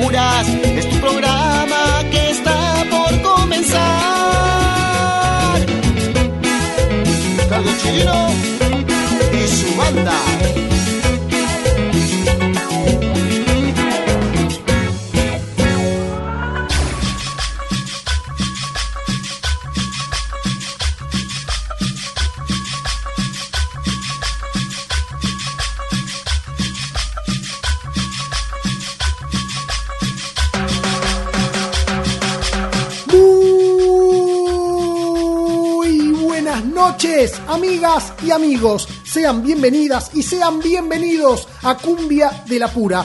Es tu programa que está por comenzar. Carlos Chileno y su banda. Y amigos. Sean bienvenidas y sean bienvenidos a Cumbia de la Pura,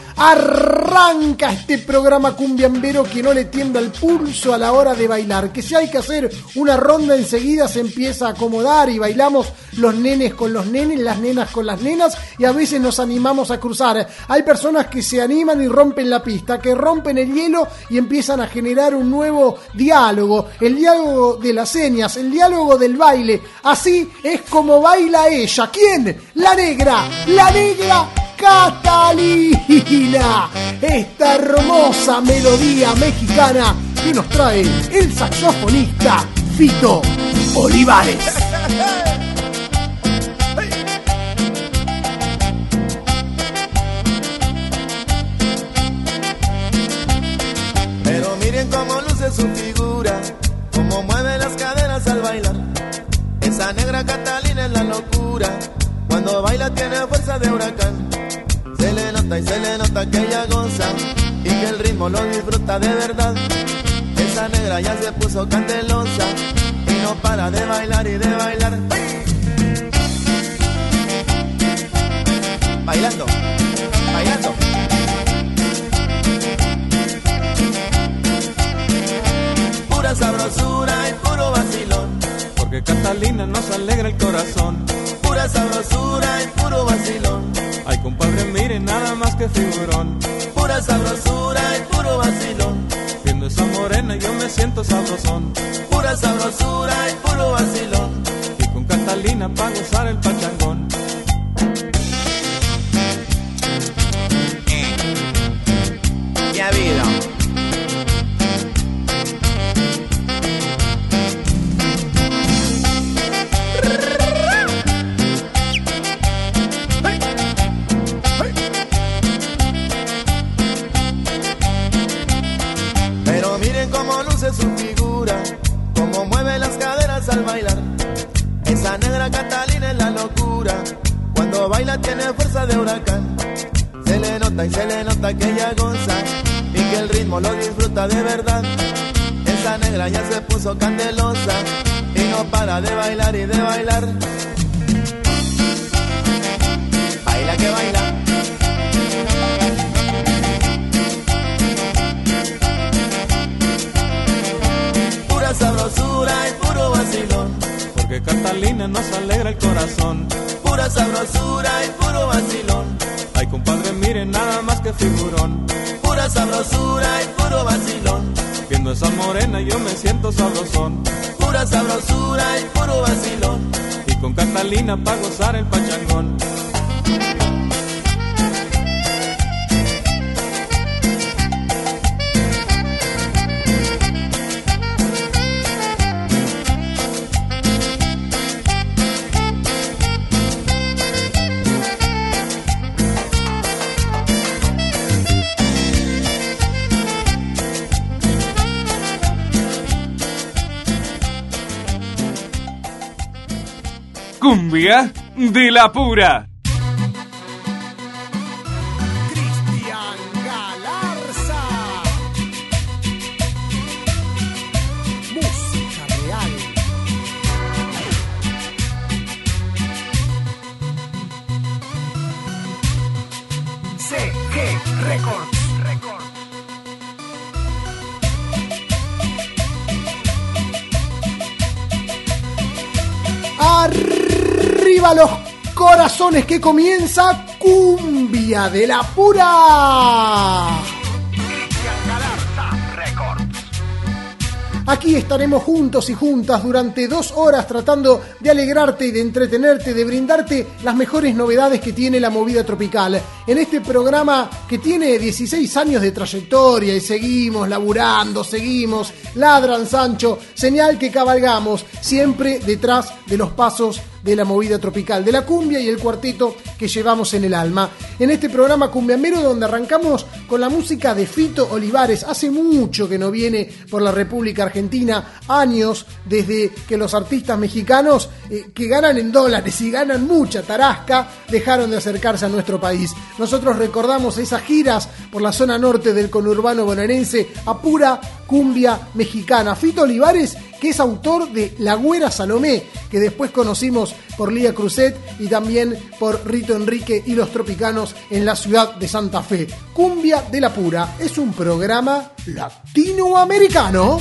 Arranca este programa cumbiambero que no le tienda el pulso a la hora de bailar. Que si hay que hacer una ronda enseguida se empieza a acomodar y bailamos los nenes con los nenes, las nenas con las nenas y a veces nos animamos a cruzar. Hay personas que se animan y rompen la pista, que rompen el hielo y empiezan a generar un nuevo diálogo. El diálogo de las señas, el diálogo del baile. Así es como baila ella. ¿Quién? La negra. La negra Catalina, esta hermosa melodía mexicana que nos trae el saxofonista Fito Olivares. Pero miren cómo luce su figura, cómo mueve las caderas al bailar. Esa negra Catalina es la locura, cuando baila tiene fuerza de huracán. Y se le nota que ella goza y que el ritmo lo disfruta de verdad. Esa negra ya se puso candelosa y no para de bailar y de bailar. Bailando, bailando. Pura sabrosura y puro vacilón. Porque Catalina nos alegra el corazón. Pura sabrosura y puro vacilón. Ay, compadre, mire, nada más que figurón. Pura sabrosura y puro vacilón. Viendo esa morena yo me siento sabrosón. Pura sabrosura y puro vacilón. Y con Catalina pa' gozar el pachangón. Ya habido. Nota y se le nota que ella goza y que el ritmo lo disfruta de verdad. Esa negra ya se puso candelosa y no para de bailar y de bailar. Baila que baila. Pura sabrosura y puro vacilón. Porque Catalina nos alegra el corazón. Pura sabrosura y puro vacilón. Miren nada más que figurón. Pura sabrosura y puro vacilón. Viendo esa morena yo me siento sabrosón. Pura sabrosura y puro vacilón. Y con Catalina pa' gozar el pachangón. De la pura. Corazones que comienza Cumbia de la Pura. Aquí estaremos juntos y juntas durante dos horas tratando de alegrarte y de entretenerte, de brindarte las mejores novedades que tiene la movida tropical. En este programa que tiene 16 años de trayectoria y seguimos laburando, seguimos, ladran Sancho, señal que cabalgamos siempre detrás de los pasos de la movida tropical, de la cumbia y el cuarteto que llevamos en el alma. En este programa Cumbiamero donde arrancamos con la música de Fito Olivares, hace mucho que no viene por la República Argentina, años desde que los artistas mexicanos eh, que ganan en dólares y ganan mucha tarasca dejaron de acercarse a nuestro país. Nosotros recordamos esas giras por la zona norte del conurbano bonaerense a pura cumbia mexicana. Fito Olivares que es autor de La Güera Salomé, que después conocimos por Lía Cruzet y también por Rito Enrique y los Tropicanos en la ciudad de Santa Fe. Cumbia de la Pura es un programa latinoamericano.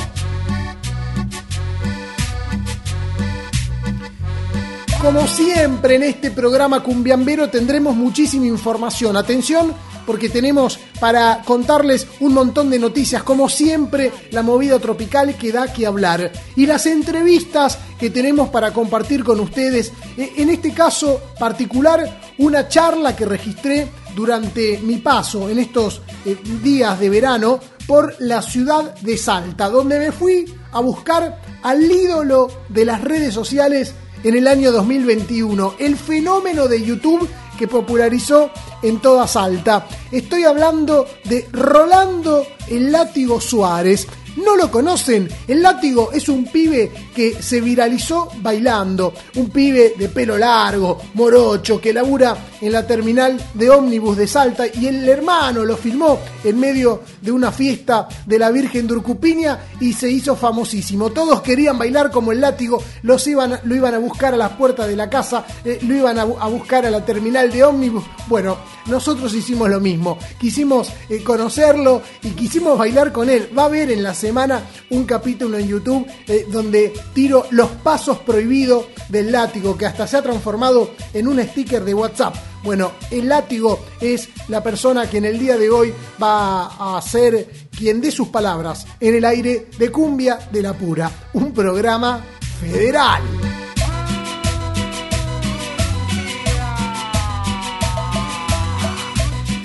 Como siempre en este programa cumbiambero tendremos muchísima información. Atención porque tenemos para contarles un montón de noticias, como siempre la movida tropical que da que hablar. Y las entrevistas que tenemos para compartir con ustedes, e, en este caso particular, una charla que registré durante mi paso en estos eh, días de verano por la ciudad de Salta, donde me fui a buscar al ídolo de las redes sociales en el año 2021, el fenómeno de YouTube que popularizó en toda Salta. Estoy hablando de Rolando el Látigo Suárez. ¿No lo conocen? El látigo es un pibe que se viralizó bailando, un pibe de pelo largo, morocho, que labura en la terminal de ómnibus de Salta y el hermano lo filmó en medio de una fiesta de la Virgen de Urcupiña y se hizo famosísimo. Todos querían bailar como el látigo, los iban, lo iban a buscar a las puertas de la casa, eh, lo iban a, buscar a la terminal de ómnibus. Bueno, nosotros hicimos lo mismo, quisimos eh, conocerlo y quisimos bailar con él. Va a haber en la semana un capítulo en YouTube eh, donde tiro los pasos prohibidos del látigo, que hasta se ha transformado en un sticker de WhatsApp. Bueno, el látigo es la persona que en el día de hoy va a ser quien dé sus palabras en el aire de Cumbia de la Pura, un programa federal.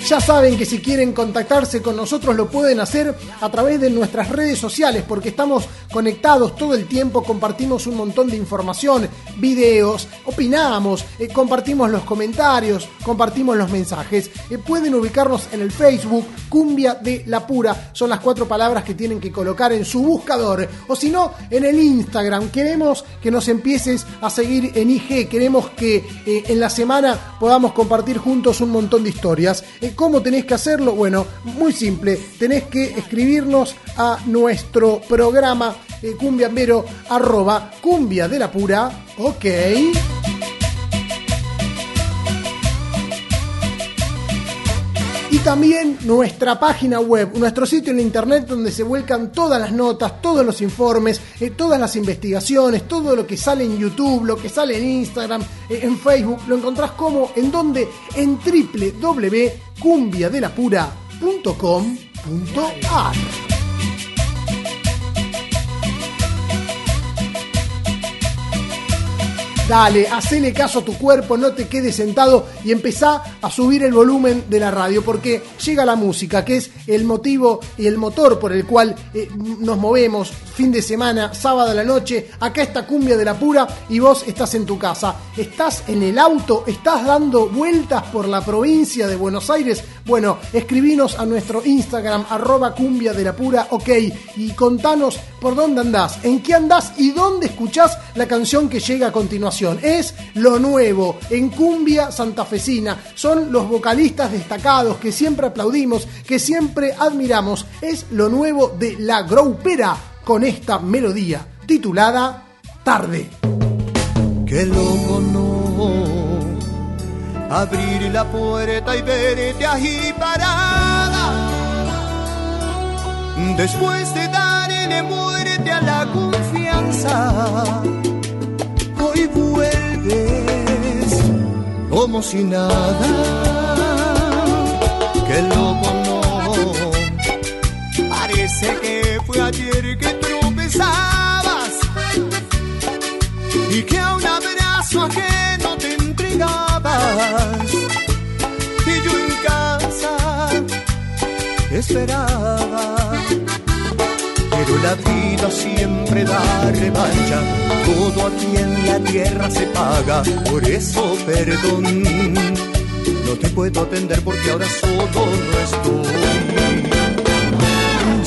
Ya saben que si quieren contactarse con nosotros lo pueden hacer a través de nuestras redes sociales porque estamos conectados todo el tiempo, compartimos un montón de información, videos, opinamos, eh, compartimos los comentarios, compartimos los mensajes. Eh, pueden ubicarnos en el Facebook, Cumbia de la Pura, son las cuatro palabras que tienen que colocar en su buscador. O si no, en el Instagram. Queremos que nos empieces a seguir en IG, queremos que eh, en la semana podamos compartir juntos un montón de historias. ¿Cómo tenés que hacerlo? Bueno, muy simple. Tenés que escribirnos a nuestro programa eh, cumbiambero arroba cumbia de la pura. Ok. Y también nuestra página web, nuestro sitio en internet donde se vuelcan todas las notas, todos los informes, eh, todas las investigaciones, todo lo que sale en YouTube, lo que sale en Instagram, eh, en Facebook, lo encontrás como en donde en www.cumbiadelapura.com.ar. Dale, hacele caso a tu cuerpo, no te quedes sentado y empezá a subir el volumen de la radio, porque llega la música, que es el motivo y el motor por el cual eh, nos movemos fin de semana, sábado a la noche, acá está Cumbia de la Pura y vos estás en tu casa. Estás en el auto, estás dando vueltas por la provincia de Buenos Aires. Bueno, escribinos a nuestro Instagram, arroba Cumbia de la Pura, ok, y contanos por dónde andás, en qué andás y dónde escuchás la canción que llega a continuación. Es lo nuevo en cumbia santafesina. Son los vocalistas destacados que siempre aplaudimos, que siempre admiramos. Es lo nuevo de La Groupera con esta melodía titulada Tarde. Qué loco no abrir la puerta y verte ahí parada. Después de darle muerte a la confianza y vuelves como si nada. Qué loco no, parece que fue ayer que tropezabas y que a un abrazo ajeno te entregabas. Y yo en casa esperaba la vida siempre da revancha. Todo aquí en la tierra se paga, por eso perdón. No te puedo atender porque ahora solo no estoy.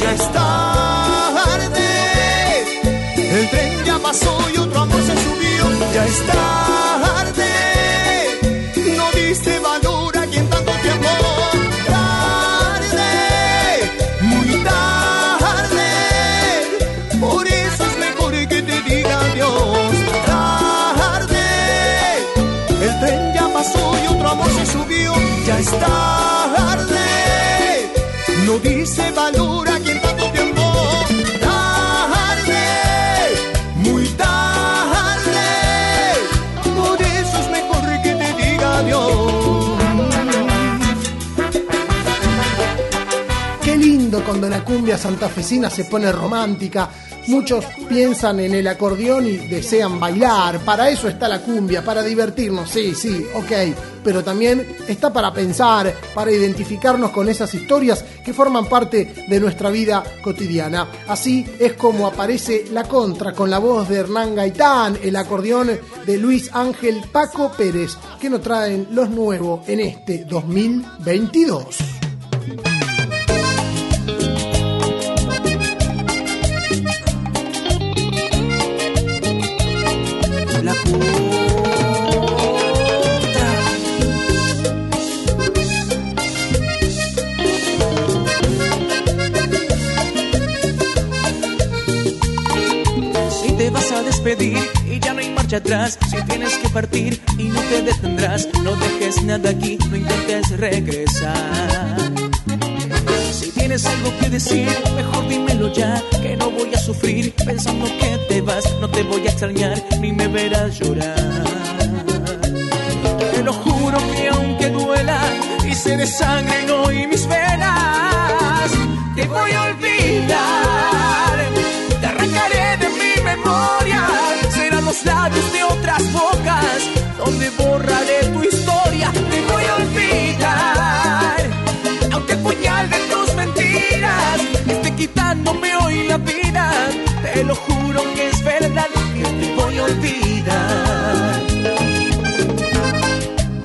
Ya es tarde, el tren ya pasó y otro amor se subió. Ya es ya es tarde. No dice valor a quien tanto tiempo. Tarde, muy tarde. Por eso es mejor que te diga adiós. Qué lindo cuando la cumbia santafesina se pone romántica Muchos piensan en el acordeón y desean bailar. Para eso está la cumbia, para divertirnos. Sí, sí, ok. Pero también está para pensar, para identificarnos con esas historias que forman parte de nuestra vida cotidiana. Así es como aparece la contra con la voz de Hernán Gaitán, el acordeón de Luis Ángel Paco Pérez, que nos traen los nuevos en este 2022. Si tienes que partir y no te detendrás, no dejes nada aquí, no intentes regresar. Si tienes algo que decir, mejor dímelo ya, que no voy a sufrir pensando que te vas, no te voy a extrañar ni me verás llorar. Te lo juro que aunque duela y se de sangre no y mis venas, quitándome hoy la vida, te lo juro que es verdad que te voy a olvidar.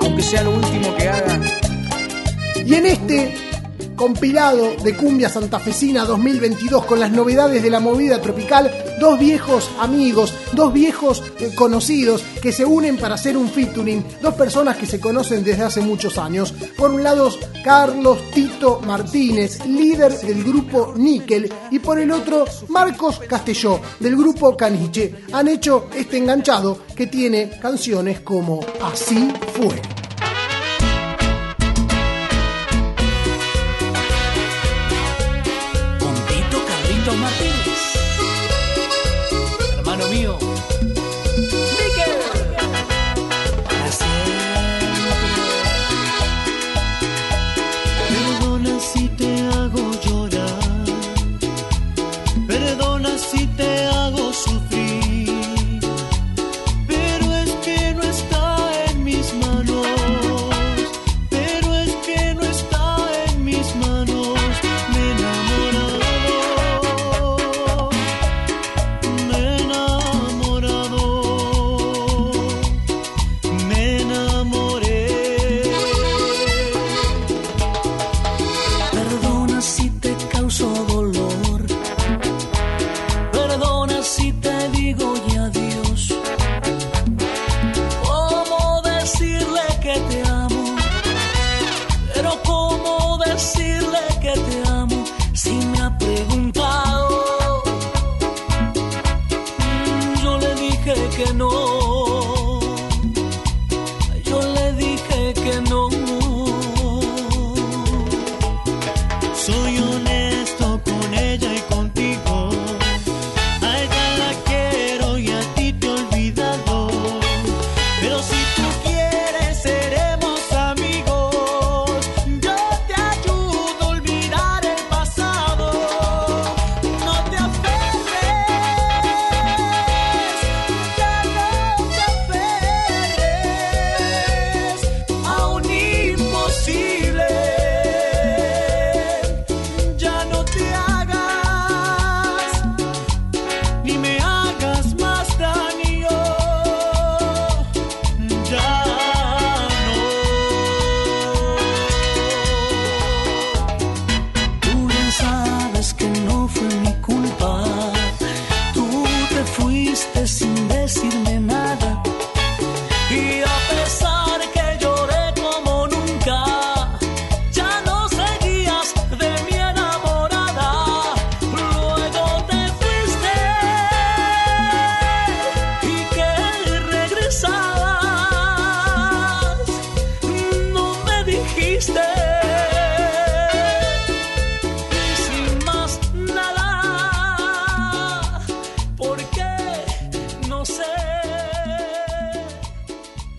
Aunque sea lo último que haga. Y en este compilado de cumbia santafesina 2022 con las novedades de la movida tropical, dos viejos amigos, dos viejos eh, conocidos que se unen para hacer un featuring, dos personas que se conocen desde hace muchos años. Por un lado, Carlos Tito Martínez, líder del grupo Níquel, y por el otro, Marcos Castelló, del grupo Caniche. Han hecho este enganchado que tiene canciones como Así fue.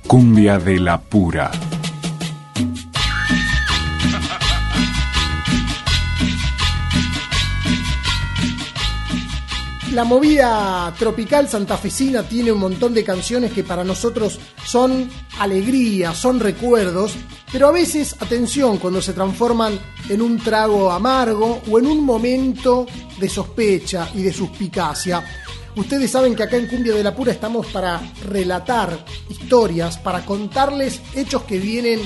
Cumbia de la pura. La movida tropical santafesina tiene un montón de canciones que para nosotros son alegría, son recuerdos, pero a veces, atención, cuando se transforman en un trago amargo o en un momento de sospecha y de suspicacia. Ustedes saben que acá en Cumbia de la Pura estamos para relatar historias, para contarles hechos que vienen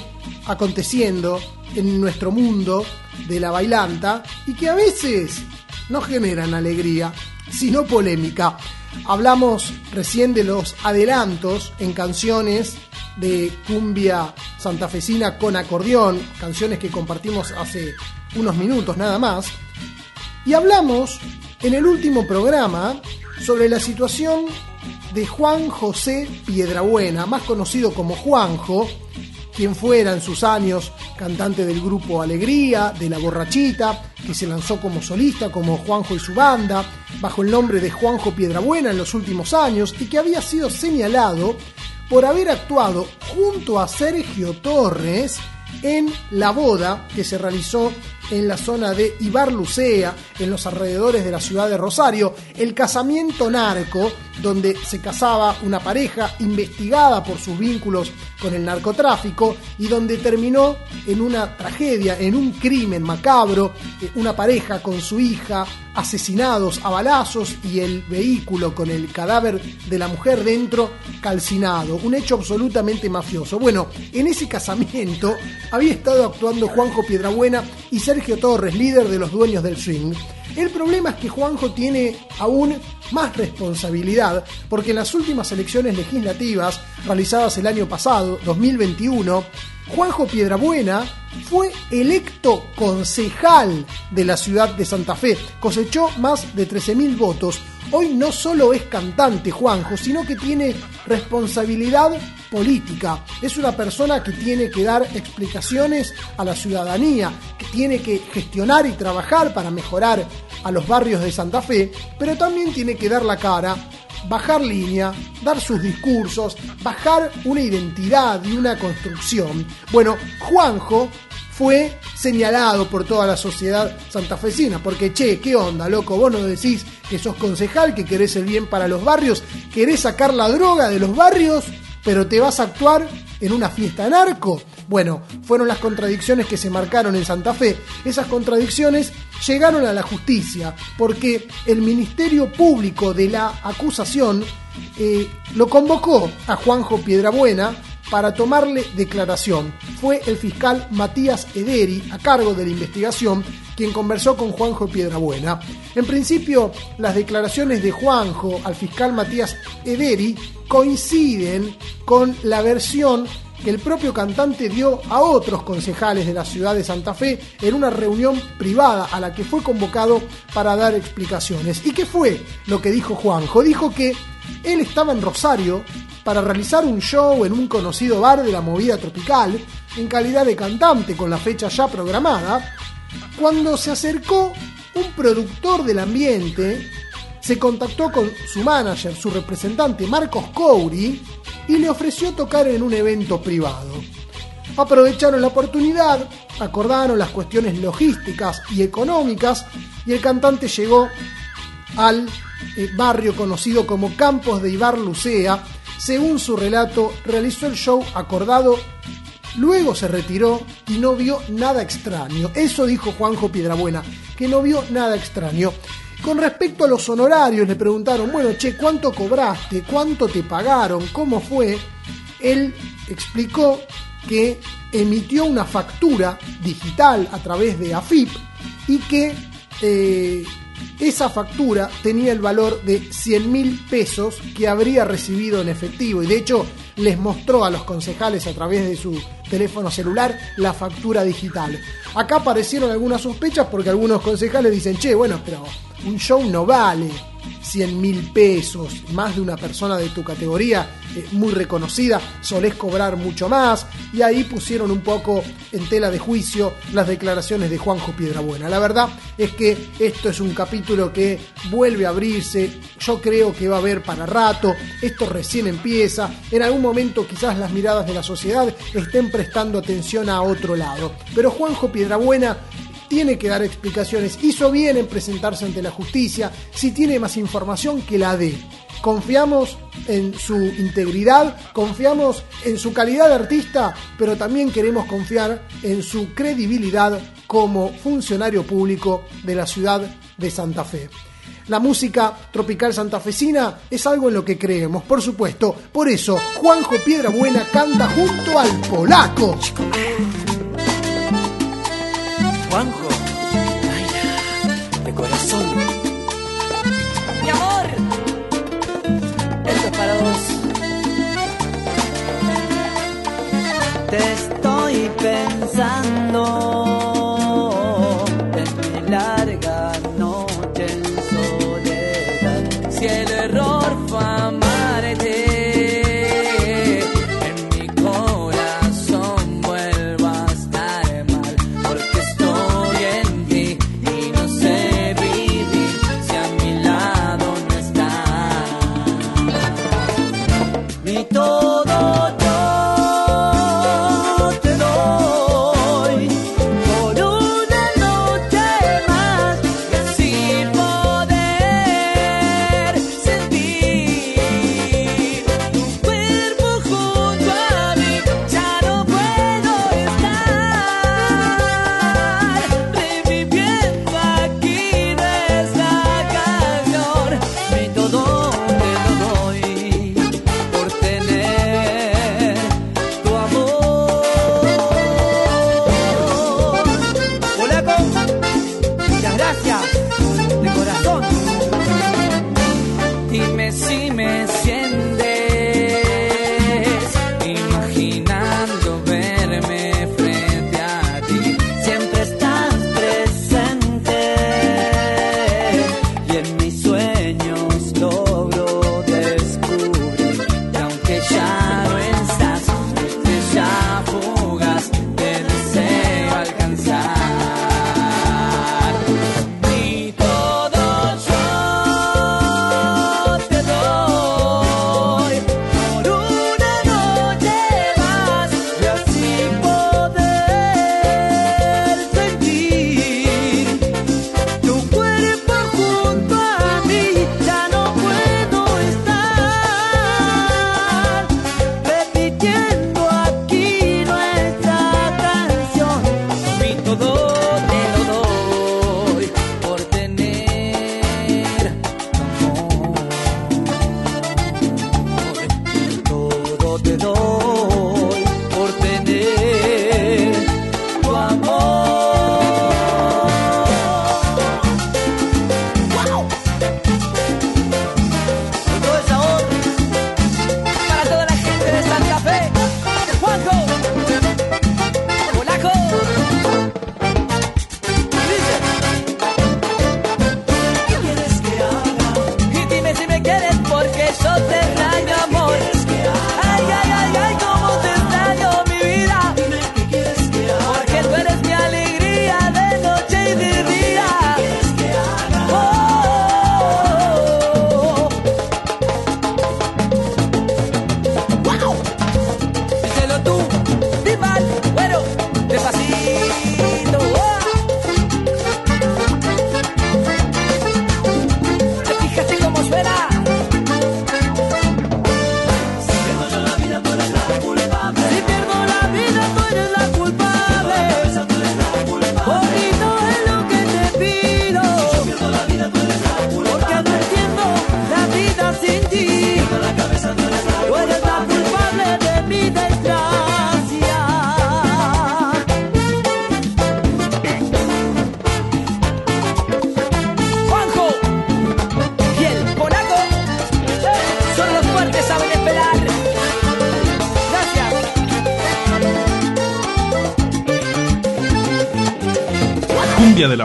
aconteciendo en nuestro mundo de la bailanta y que a veces no generan alegría, sino polémica. Hablamos recién de los adelantos en canciones de cumbia santafesina con acordeón, canciones que compartimos hace unos minutos nada más. Y hablamos en el último programa sobre la situación de Juan José Piedrabuena, más conocido como Juanjo, quien fuera en sus años cantante del grupo Alegría, de La Borrachita, que se lanzó como solista, como Juanjo y su banda, bajo el nombre de Juanjo Piedrabuena en los últimos años, y que había sido señalado por haber actuado junto a Sergio Torres en la boda que se realizó en la zona de Ibarlucea, en los alrededores de la ciudad de Rosario, el casamiento narco, donde se casaba una pareja investigada por sus vínculos con el narcotráfico y donde terminó en una tragedia, en un crimen macabro, eh, una pareja con su hija asesinados a balazos y el vehículo con el cadáver de la mujer dentro calcinado, un hecho absolutamente mafioso. Bueno, en ese casamiento había estado actuando Juanjo Piedrabuena y Sergio Torres, líder de los dueños del swing. El problema es que Juanjo tiene aún más responsabilidad porque en las últimas elecciones legislativas realizadas el año pasado, 2021, Juanjo Piedrabuena fue electo concejal de la ciudad de Santa Fe, cosechó más de 13.000 votos. Hoy no solo es cantante Juanjo, sino que tiene responsabilidad política. Es una persona que tiene que dar explicaciones a la ciudadanía, que tiene que gestionar y trabajar para mejorar a los barrios de Santa Fe, pero también tiene que dar la cara, bajar línea, dar sus discursos, bajar una identidad y una construcción. Bueno, Juanjo fue señalado por toda la sociedad santafesina, porque che, ¿qué onda, loco? Vos no decís que sos concejal, que querés el bien para los barrios, querés sacar la droga de los barrios, pero te vas a actuar en una fiesta narco. Bueno, fueron las contradicciones que se marcaron en Santa Fe. Esas contradicciones llegaron a la justicia, porque el Ministerio Público de la acusación eh, lo convocó a Juanjo Piedrabuena para tomarle declaración. Fue el fiscal Matías Ederi, a cargo de la investigación, quien conversó con Juanjo Piedrabuena. En principio, las declaraciones de Juanjo al fiscal Matías Ederi coinciden con la versión que el propio cantante dio a otros concejales de la ciudad de Santa Fe en una reunión privada a la que fue convocado para dar explicaciones. ¿Y qué fue lo que dijo Juanjo? Dijo que Él estaba en Rosario para realizar un show en un conocido bar de la movida tropical, en calidad de cantante con la fecha ya programada, cuando se acercó un productor del ambiente, se contactó con su manager, su representante Marcos Couri, y le ofreció tocar en un evento privado. Aprovecharon la oportunidad, acordaron las cuestiones logísticas y económicas, y el cantante llegó al eh, barrio conocido como Campos de Ibar Lucea. Según su relato, realizó el show acordado, luego se retiró y no vio nada extraño. Eso dijo Juanjo Piedrabuena, que no vio nada extraño. Con respecto a los honorarios, le preguntaron, bueno, che, ¿cuánto cobraste? ¿Cuánto te pagaron? ¿Cómo fue? Él explicó que emitió una factura digital a través de AFIP y que eh, esa factura tenía el valor de 100 mil pesos que habría recibido en efectivo y de hecho les mostró a los concejales a través de su teléfono celular la factura digital. Acá aparecieron algunas sospechas porque algunos concejales dicen, che, bueno, pero un show no vale 100 mil pesos, más de una persona de tu categoría eh, muy reconocida, solés cobrar mucho más, y ahí pusieron un poco en tela de juicio las declaraciones de Juanjo Piedrabuena. La verdad es que esto es un capítulo que vuelve a abrirse, yo creo que va a haber para rato, esto recién empieza, en algún momento quizás las miradas de la sociedad estén prestando atención a otro lado, pero Juanjo Piedrabuena tiene que dar explicaciones. Hizo bien en presentarse ante la justicia. Si tiene más información, que la dé. Confiamos en su integridad, confiamos en su calidad de artista, pero también queremos confiar en su credibilidad como funcionario público de la ciudad de Santa Fe. La música tropical santafesina es algo en lo que creemos, por supuesto. Por eso, Juanjo Piedrabuena canta junto al polaco. Juanjo, de corazón. Mi amor, esto es para vos. Te estoy pensando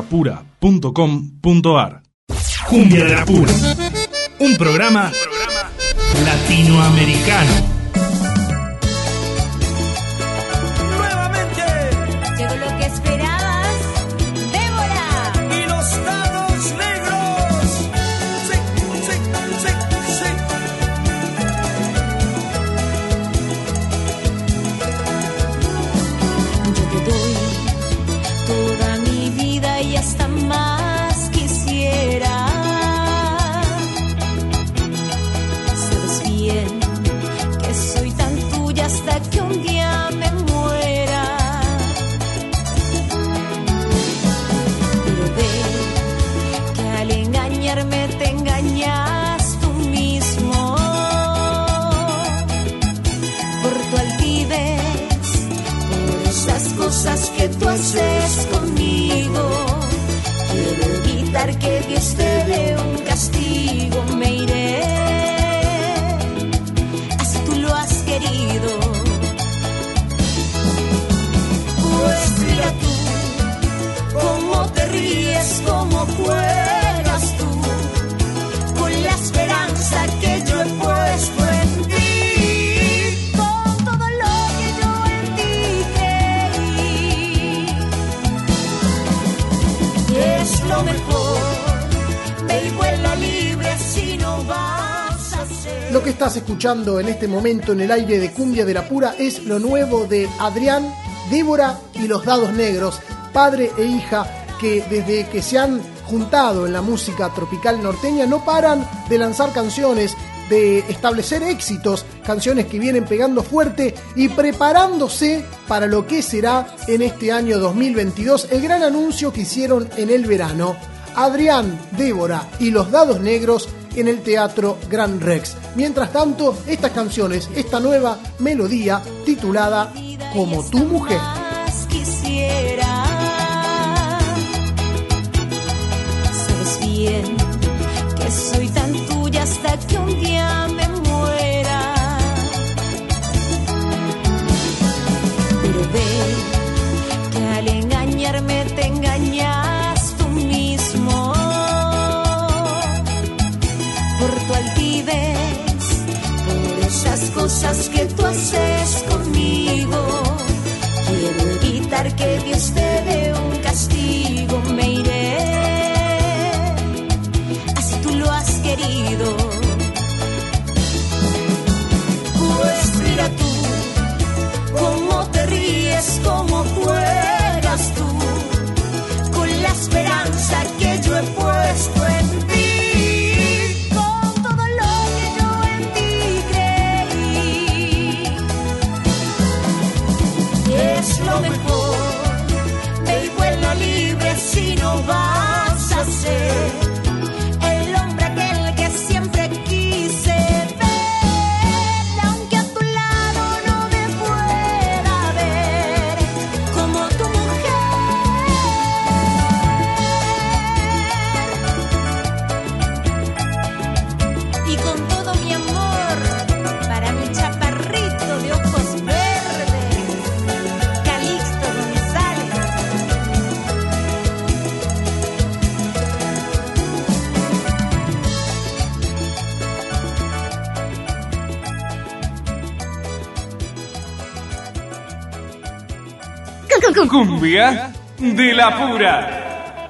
cumbiadelapura.com.ar Cumbia de la Pura, un programa latinoamericano. En este momento en el aire de Cumbia de la Pura es lo nuevo de Adrián, Débora y los Dados Negros, padre e hija que desde que se han juntado en la música tropical norteña no paran de lanzar canciones, de establecer éxitos, canciones que vienen pegando fuerte y preparándose para lo que será en este año 2022 el gran anuncio que hicieron en el verano. Adrián, Débora y los Dados Negros en el Teatro Gran Rex. Mientras tanto, estas canciones, esta nueva melodía titulada Como tu mujer. quisiera. Sabes bien que soy tan tuya hasta que un día me cosas que tú haces conmigo. Quiero evitar que Dios te Cumbia de la Pura.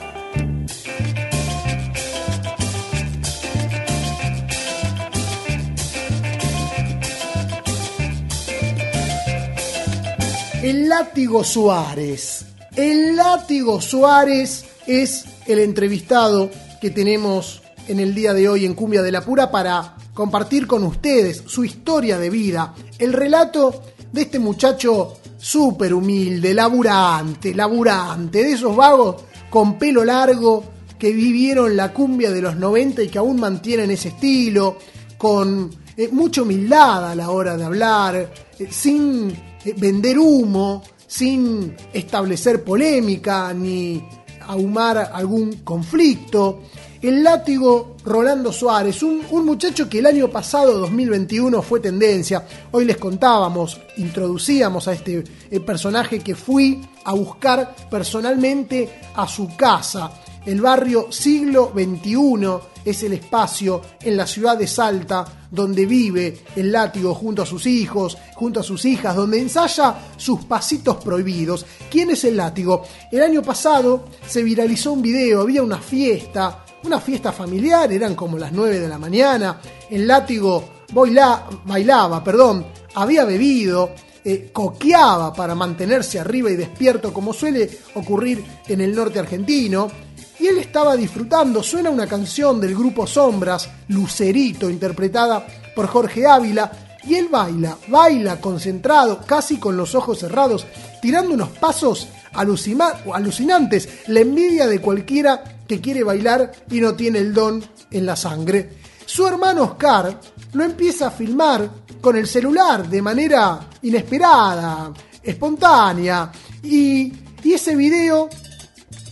El látigo Suárez. El látigo Suárez es el entrevistado que tenemos en el día de hoy en Cumbia de la Pura para compartir con ustedes su historia de vida, el relato de este muchacho súper humilde, laburante, laburante, de esos vagos con pelo largo que vivieron la cumbia de los 90 y que aún mantienen ese estilo, con eh, mucha humildad a la hora de hablar, eh, sin eh, vender humo, sin establecer polémica ni ahumar algún conflicto. El látigo Rolando Suárez, un, muchacho que el año pasado, 2021, fue tendencia. Hoy les contábamos, introducíamos a este eh, personaje que fui a buscar personalmente a su casa. El barrio siglo XXI es el espacio en la ciudad de Salta donde vive el látigo junto a sus hijos, junto a sus hijas, donde ensaya sus pasitos prohibidos. ¿Quién es el látigo? El año pasado se viralizó un video, había una fiesta, una fiesta familiar, eran como las 9 de la mañana, el látigo baila- bailaba, perdón, había bebido, eh, coqueaba para mantenerse arriba y despierto como suele ocurrir en el norte argentino. Y él estaba disfrutando, suena una canción del grupo Sombras, Lucerito, interpretada por Jorge Ávila, y él baila, baila concentrado, casi con los ojos cerrados, tirando unos pasos alucinantes, la envidia de cualquiera que quiere bailar y no tiene el don en la sangre. Su hermano Oscar lo empieza a filmar con el celular de manera inesperada, espontánea, y, y ese video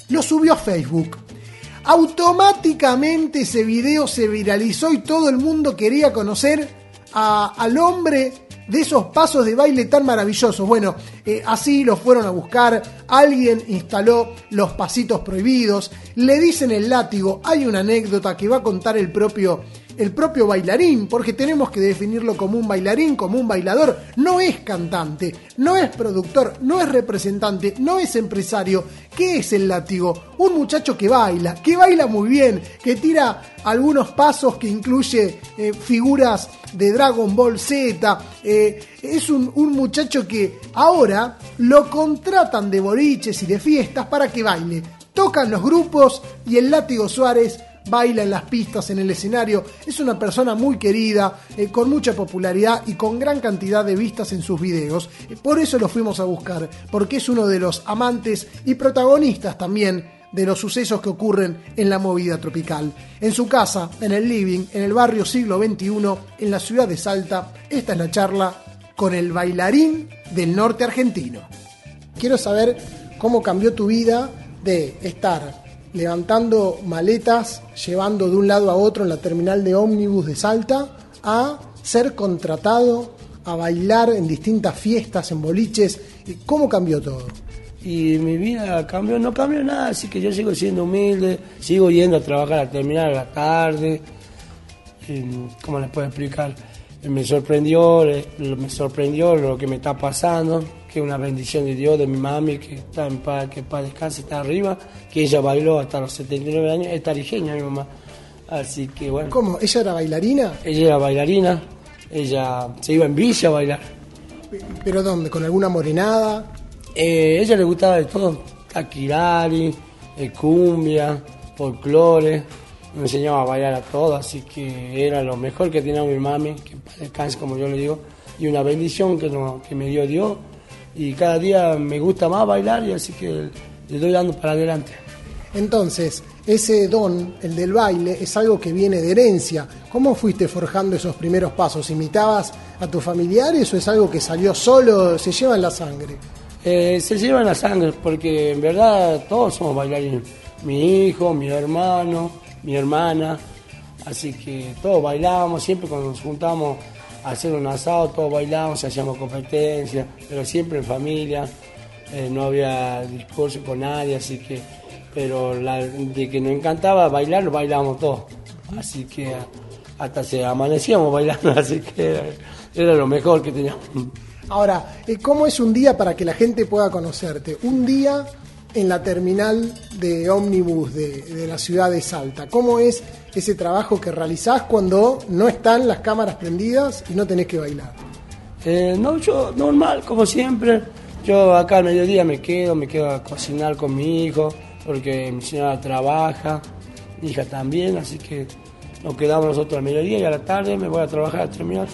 lo subió a Facebook. Automáticamente ese video se viralizó y todo el mundo quería conocer a- al hombre de esos pasos de baile tan maravillosos. Bueno, eh, así lo fueron a buscar, alguien instaló los pasitos prohibidos, le dicen el látigo, hay una anécdota que va a contar el propio, el propio bailarín, porque tenemos que definirlo como un bailarín, como un bailador, no es cantante, no es productor, no es representante, no es empresario. ¿Qué es el látigo? Un muchacho que baila, que baila muy bien, que tira algunos pasos que incluye eh, figuras de Dragon Ball Z. eh, es un, muchacho que ahora lo contratan de boliches y de fiestas para que baile. Tocan los grupos y el látigo Suárez baila en las pistas, en el escenario. Es una persona muy querida, eh, con mucha popularidad y con gran cantidad de vistas en sus videos. Eh, por eso lo fuimos a buscar, porque es uno de los amantes y protagonistas también de los sucesos que ocurren en la movida tropical. En su casa, en el living, en el barrio siglo XXI, en la ciudad de Salta, esta es la charla con el bailarín del norte argentino. Quiero saber cómo cambió tu vida de estar levantando maletas, llevando de un lado a otro en la terminal de ómnibus de Salta, a ser contratado a bailar en distintas fiestas, en boliches. ¿Cómo cambió todo? Y mi vida cambió, no cambió nada, así que yo sigo siendo humilde, sigo yendo a trabajar a terminar a la tarde. ¿Cómo les puedo explicar? Me sorprendió, eh, lo- me sorprendió lo que me está pasando, que es una bendición de Dios, de mi mami, que está en paz, que paz descanse, está arriba, que ella bailó hasta los 79 años, es tarijeña mi mamá. Así que bueno. ¿Cómo? ¿Ella era bailarina? Ella era bailarina, ella se iba en villa a bailar. ¿Pero dónde? ¿Con alguna morenada? Eh, ella le gustaba de todo, taquirari, eh, cumbia, folclore, me enseñaba a bailar a todo, así que era lo mejor que tenía mi mami, que descanse como yo le digo, y una bendición que, no- que me dio Dios, y cada día me gusta más bailar y así que le doy dando para adelante. Entonces, ese don, el del baile, es algo que viene de herencia. ¿Cómo fuiste forjando esos primeros pasos? ¿Imitabas a tus familiares o es algo que salió solo, se lleva en la sangre? Eh, se lleva en la sangre, porque en verdad todos somos bailarines. Mi hijo, mi hermano, mi hermana. Así que todos bailábamos, siempre cuando nos juntábamos a hacer un asado, todos bailábamos, hacíamos competencias, pero siempre en familia. Eh, no había discurso con nadie, así que. Pero de que nos encantaba bailar, lo bailábamos todos. Así que hasta se amanecíamos bailando, así que era, era lo mejor que teníamos. Ahora, eh, ¿cómo es un día para que la gente pueda conocerte? Un día en la terminal de ómnibus de, la ciudad de Salta. ¿Cómo es ese trabajo que realizás cuando no están las cámaras prendidas y no tenés que bailar? Eh, no, yo normal, como siempre. Yo acá al mediodía me quedo, me quedo a cocinar con mi hijo, porque mi señora trabaja, mi hija también, así que nos quedamos nosotros al mediodía y a la tarde me voy a trabajar a terminar,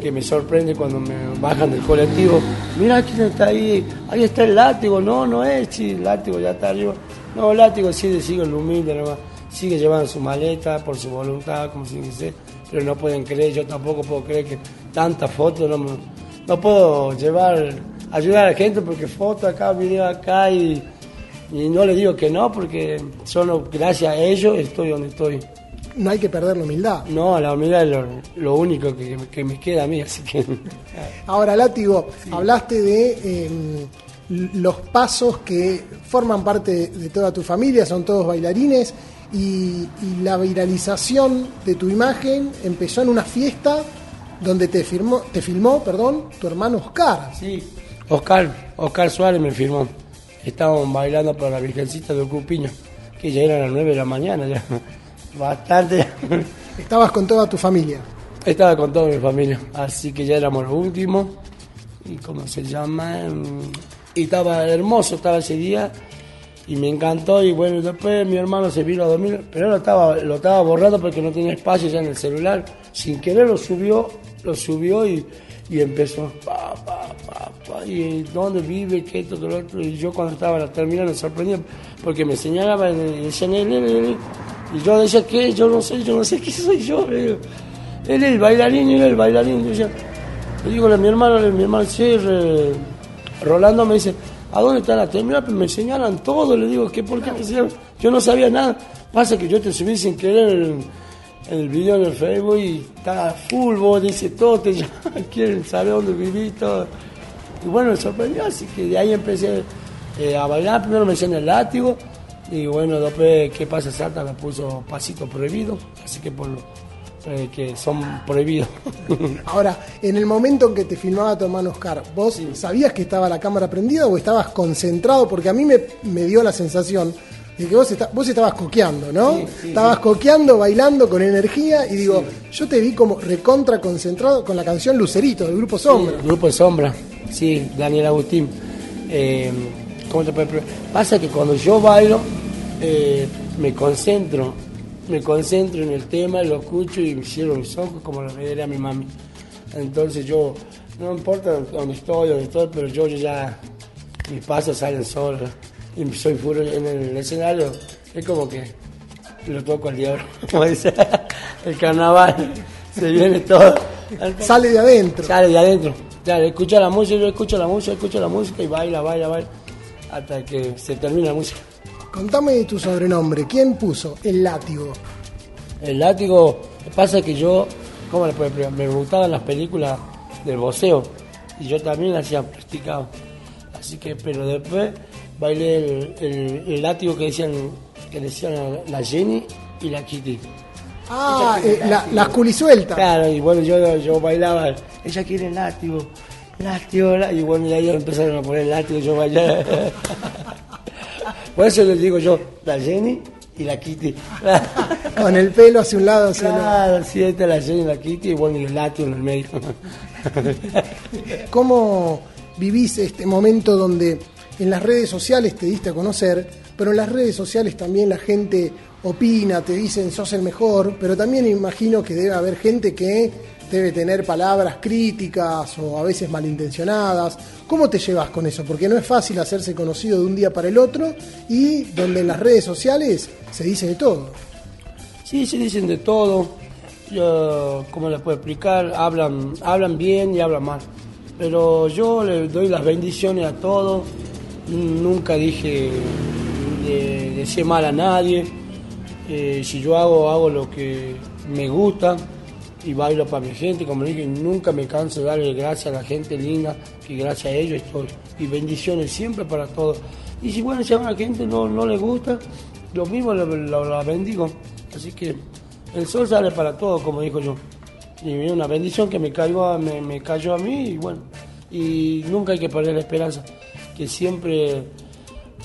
que me sorprende cuando me bajan del colectivo. Mira quién está ahí, ahí está el látigo, no, no es, sí, el látigo ya está arriba. No, el látigo sigue, sigue el humilde, nomás. sigue llevando su maleta por su voluntad, como si dice, pero no pueden creer, yo tampoco puedo creer que tantas fotos, no, no puedo llevar, ayudar a la gente porque foto acá, video acá y, Y no le digo que no, porque solo gracias a ellos estoy donde estoy. No hay que perder la humildad. No, la humildad es lo, lo único que, que me queda a mí, así que... Ahora, Látigo, hablaste de eh, los pasos que forman parte de toda tu familia, son todos bailarines, y, y la viralización de tu imagen empezó en una fiesta donde te, firmó, te filmó perdón, tu hermano Oscar. Sí, Oscar, Oscar Suárez me firmó. Estábamos bailando para la Virgencita de Ocupiño, que ya eran las 9 de la mañana, ya bastante. Estabas con toda tu familia. Estaba con toda mi familia, así que ya éramos los últimos. ¿Y cómo se llama? Y estaba hermoso, estaba ese día y me encantó. Y bueno, después mi hermano se vino a dormir, pero lo estaba, lo estaba borrando porque no tenía espacio ya en el celular. Sin querer lo subió, lo subió y, y empezó. Pa, pa, pa, pa, y dónde vive, qué esto, qué lo otro. Y yo cuando estaba en la terminal me sorprendía porque me señalaba en el Chanel. Y yo decía, ¿qué? Yo no sé, yo no sé qué soy yo. Él es el bailarín, es el bailarín. Yo decía, le digo a mi hermano, mi hermano, sí, Rolando me dice, ¿a dónde está la terminal? Pues me señalan todo, le digo, ¿qué por qué me señalan? Yo no sabía nada. Pasa que yo te subí sin querer el, el video en el Facebook y está full, vos dice todo, te llaman, quieren saber dónde viví, todo. Y bueno, me sorprendió, así que de ahí empecé eh, a bailar. Primero me enseñé el látigo y bueno, después, ¿qué pasa? Salta me puso pasito prohibido, así que por lo eh, que son prohibidos. Ahora, en el momento en que te filmaba tu hermano Oscar, ¿vos sabías que estaba la cámara prendida o estabas concentrado? Porque a mí me, me dio la sensación de que vos, vos estabas coqueando, ¿no? Sí, sí, estabas coqueando, bailando con energía y digo, yo te vi como recontra concentrado con la canción Lucerito del grupo Sombra. Grupo de Sombra, sí, Daniel Agustín. Eh, Pasa que cuando yo bailo, eh, me concentro, me concentro en el tema, lo escucho y me cierro mis ojos como lo a mi mami. Entonces yo, no importa dónde estoy, dónde estoy, pero yo, yo ya, mis pasos salen solos. Y soy puro en el escenario, es como que lo toco al diablo, como dice el carnaval, se viene todo. Sale de adentro. Sale de adentro. Claro, escucha la música, yo escucho la música, escucho la música y baila, baila, baila, hasta que se termina la música. Contame tu sobrenombre, ¿quién puso el látigo? El látigo, pasa que yo, ¿cómo le puedo explicar? Me gustaban las películas del boxeo y yo también hacía practicado. Así que, pero después bailé el, el- el látigo que decían, que decían la, la Jenny y la Kitty. Ah, eh, la, las culisueltas. Claro, y bueno, yo, yo bailaba, ella quiere el látigo, látigo, lá-". y bueno, y ahí empezaron a poner el látigo, yo bailaba. Por eso les digo yo, la Jenny y la Kitty. Con el pelo hacia un lado, hacia el otro. Claro, sí, esta es la Jenny y la Kitty, y bueno, y el látigo en el medio. ¿Cómo vivís este momento donde en las redes sociales te diste a conocer, pero en las redes sociales también la gente opina, te dicen sos el mejor, pero también imagino que debe haber gente que debe tener palabras críticas o a veces malintencionadas. ¿Cómo te llevas con eso? Porque no es fácil hacerse conocido de un día para el otro y donde en las redes sociales se dice de todo. Sí, se dicen de todo. Yo, ¿cómo les puedo explicar? Hablan, hablan bien y hablan mal. Pero yo le doy las bendiciones a todos. Nunca dije de, decir mal a nadie. Eh, si yo hago, hago lo que me gusta y bailo para mi gente. Como dije, nunca me canso de darle gracias a la gente linda, que gracias a ellos estoy. Y bendiciones siempre para todos. Y si bueno, si a una gente no, no le gusta, lo mismo la bendigo. Así que el sol sale para todos, como dijo yo. Y una bendición que me cayó a, me, cayó a mí y bueno. Y nunca hay que perder la esperanza. Que siempre,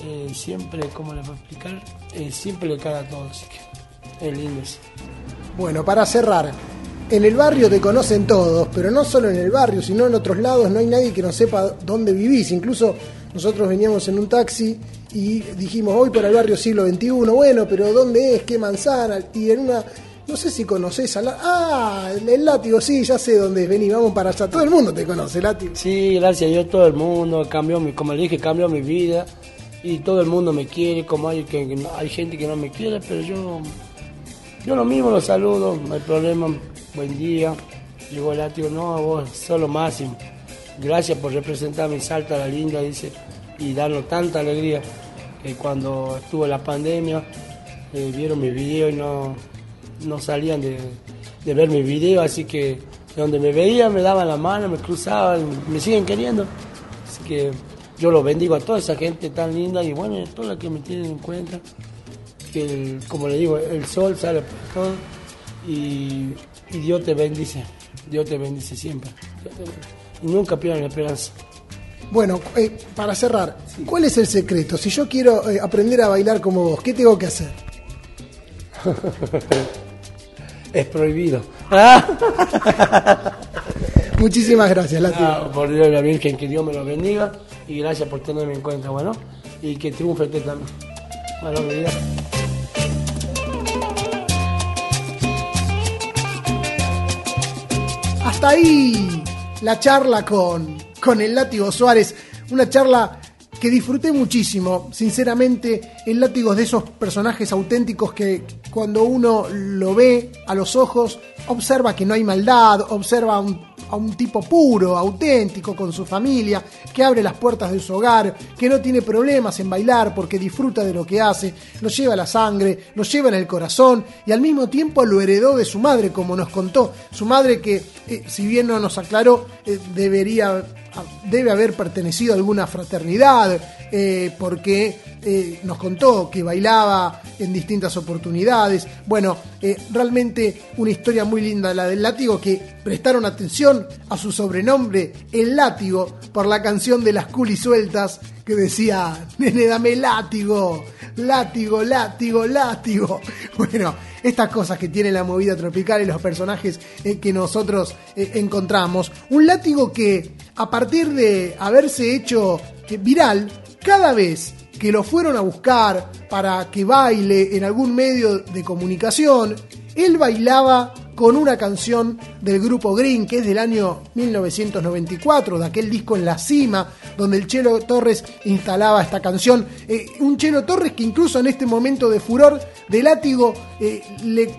eh, siempre, ¿cómo les voy a explicar? Eh, siempre le cae a todos. Así que es lindo eso. Bueno, para cerrar, en el barrio te conocen todos, pero no solo en el barrio, sino en otros lados no hay nadie que no sepa dónde vivís. Incluso nosotros veníamos en un taxi y dijimos, voy por el barrio siglo XXI, bueno, pero ¿dónde es? ¿Qué manzana? Y en una, no sé si conocés a. Ah, el, látigo, sí, ya sé dónde es, vení, vamos para allá. Todo el mundo te conoce, látigo. Sí, gracias a Dios todo el mundo cambió mi, como le dije, cambió mi vida y todo el mundo me quiere, como hay que hay gente que no me quiere, pero yo yo lo mismo los saludo, no hay problema, buen día. Llegó el látigo, no, vos sos lo máximo. Gracias por representar mi Salta la linda, dice, y darnos tanta alegría. que cuando estuvo la pandemia eh, vieron mi video y no, no salían de, ver mi video, así que donde me veían me daban la mano, me cruzaban, me siguen queriendo. Así que yo los bendigo a toda esa gente tan linda y bueno, a toda la que me tienen en cuenta. Que como le digo, el sol sale por todo y, y Dios te bendice. Dios te bendice siempre. Dios te bendice. Y nunca pierdan la esperanza. Bueno, eh, para cerrar, ¿cuál es el secreto? Si yo quiero eh, aprender a bailar como vos, ¿qué tengo que hacer? es prohibido. Muchísimas gracias, Látigo. Ah, por Dios y la Virgen, que Dios me lo bendiga y gracias por tenerme en cuenta, bueno, y que triunfe usted también. Bueno, Hasta ahí la charla con, con el látigo Suárez. Una charla que disfruté muchísimo. Sinceramente, el látigo de esos personajes auténticos que cuando uno lo ve a los ojos, observa que no hay maldad, observa un, a un tipo puro, auténtico, con su familia, que abre las puertas de su hogar, que no tiene problemas en bailar porque disfruta de lo que hace, lo lleva la sangre, lo lleva en el corazón y al mismo tiempo lo heredó de su madre, como nos contó. Su madre que, eh, si bien no nos aclaró, eh, debería debe haber pertenecido a alguna fraternidad, eh, porque eh, nos contó que bailaba en distintas oportunidades. Bueno, eh, realmente una historia muy linda la del látigo, que prestaron atención a su sobrenombre, el látigo, por la canción de las culisueltas que decía, nene, dame látigo, látigo, látigo, látigo. Bueno, estas cosas que tiene la movida tropical y los personajes que nosotros encontramos. Un látigo que a partir de haberse hecho eh, viral, cada vez que lo fueron a buscar para que baile en algún medio de comunicación, él bailaba con una canción del grupo Green, que es del año 1994, de aquel disco En la Cima, donde el Chelo Torres instalaba esta canción. Eh, un Chelo Torres que incluso en este momento de furor de látigo eh, le,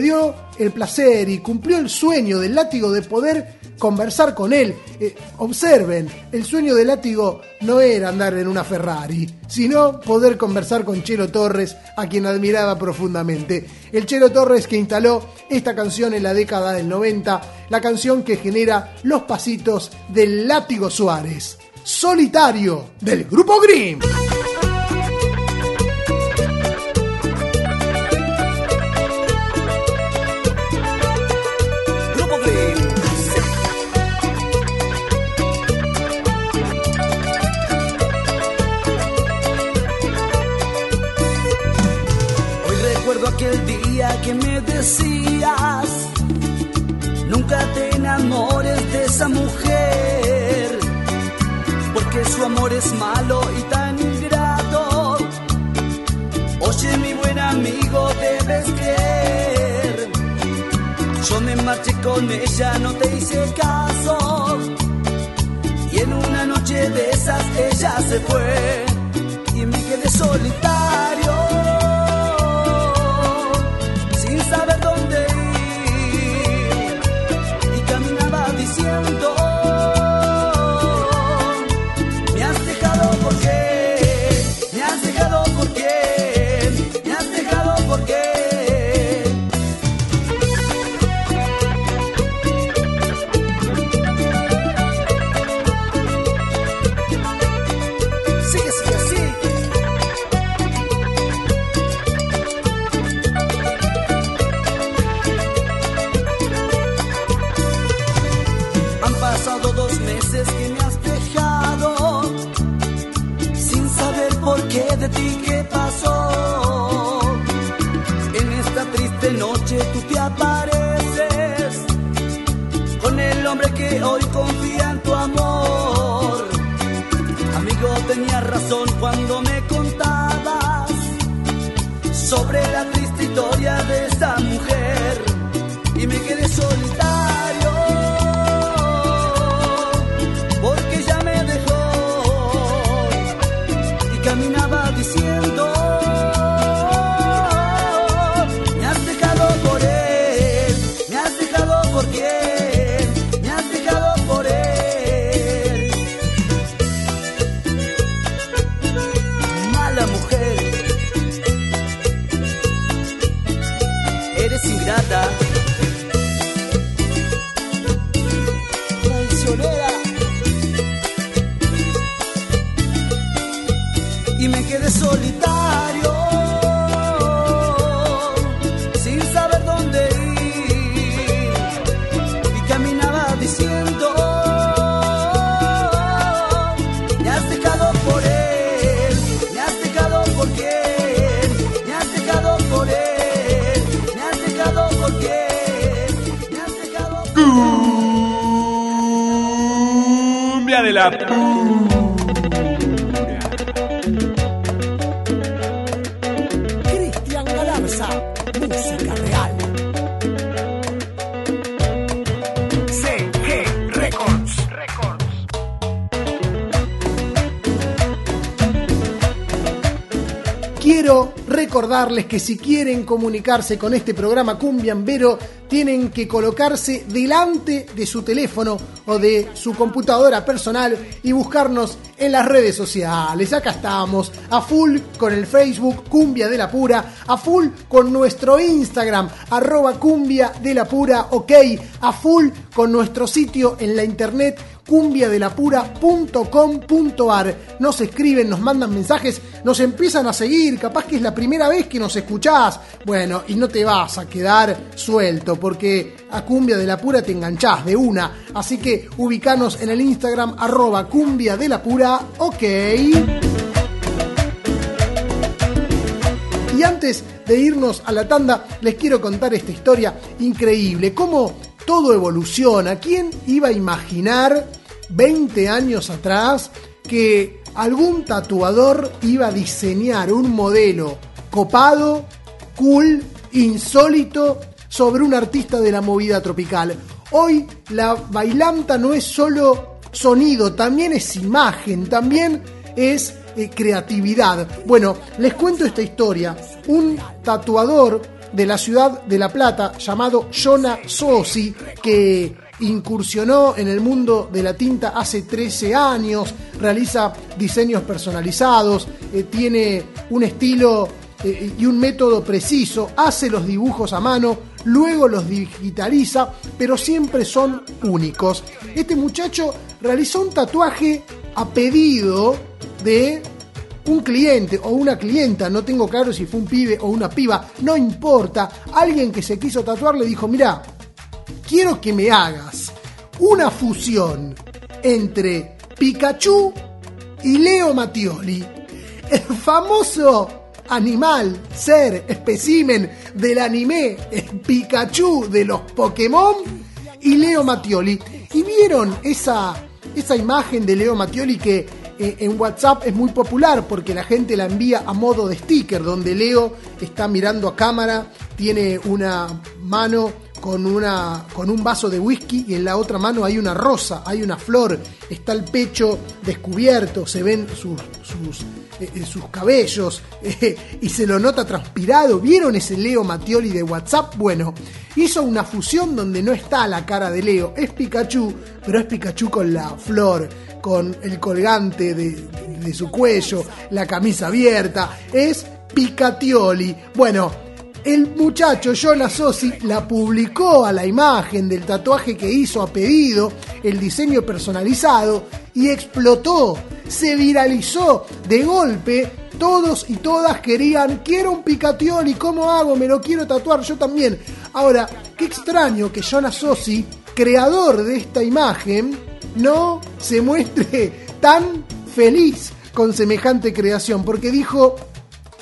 dio el placer y cumplió el sueño del látigo de poder conversar con él. Eh, observen, el sueño del látigo no era andar en una Ferrari, sino poder conversar con Chelo Torres, a quien admiraba profundamente. El Chelo Torres que instaló esta canción en la década del 90, la canción que genera los pasitos del látigo Suárez, solitario del Grupo Grimm. Aquel día que me decías, nunca te enamores de esa mujer, porque su amor es malo y tan ingrato. Oye mi buen amigo, debes creer, yo me marché con ella, no te hice caso, y en una noche de esas ella se fue y me quedé solitario que si quieren comunicarse con este programa Cumbiambero, tienen que colocarse delante de su teléfono o de su computadora personal y buscarnos en las redes sociales. Acá estamos, a full con el Facebook Cumbia de la Pura, a full con nuestro Instagram, arroba Cumbia de la Pura, ok, a full con nuestro sitio en la internet cumbiadelapura.com.ar. Nos escriben, nos mandan mensajes, nos empiezan a seguir, capaz que es la primera vez que nos escuchás. Bueno, y no te vas a quedar suelto, porque a Cumbia de la Pura te enganchás de una. Así que ubicanos en el Instagram arroba cumbia de la pura, ok. Y antes de irnos a la tanda, les quiero contar esta historia increíble. Cómo todo evoluciona. ¿Quién iba a imaginar 20 años atrás que algún tatuador iba a diseñar un modelo copado, cool, insólito sobre un artista de la movida tropical? Hoy la bailanta no es solo sonido, también es imagen, también es eh, creatividad. Bueno, les cuento esta historia. Un tatuador de la ciudad de La Plata llamado Jonah Sosi, que incursionó en el mundo de la tinta hace 13 años, realiza diseños personalizados, eh, tiene un estilo eh, y un método preciso, hace los dibujos a mano, luego los digitaliza, pero siempre son únicos. Este muchacho realizó un tatuaje a pedido de un cliente o una clienta, no tengo claro si fue un pibe o una piba, no importa, alguien que se quiso tatuar le dijo, mira, quiero que me hagas una fusión entre Pikachu y Leo Mattioli, el famoso animal, ser, especimen del anime Pikachu de los Pokémon y Leo Mattioli. Y vieron esa, esa imagen de Leo Mattioli que eh, en WhatsApp es muy popular porque la gente la envía a modo de sticker, donde Leo está mirando a cámara, tiene una mano con, una, con un vaso de whisky y en la otra mano hay una rosa, hay una flor, está el pecho descubierto, se ven sus, sus, eh, sus cabellos eh, y se lo nota transpirado. ¿Vieron ese Leo Mattioli de WhatsApp? Bueno, hizo una fusión donde no está la cara de Leo, es Pikachu, pero es Pikachu con la flor, con el colgante de, su cuello, la camisa abierta, es Picatioli. Bueno, el muchacho Jonas Sosi la publicó a la imagen del tatuaje que hizo a pedido, el diseño personalizado, y explotó, se viralizó de golpe. Todos y todas querían, quiero un Picatioli, ¿cómo hago? Me lo quiero tatuar yo también. Ahora, qué extraño que Jonas Sosi, creador de esta imagen, no se muestre tan feliz con semejante creación, porque dijo,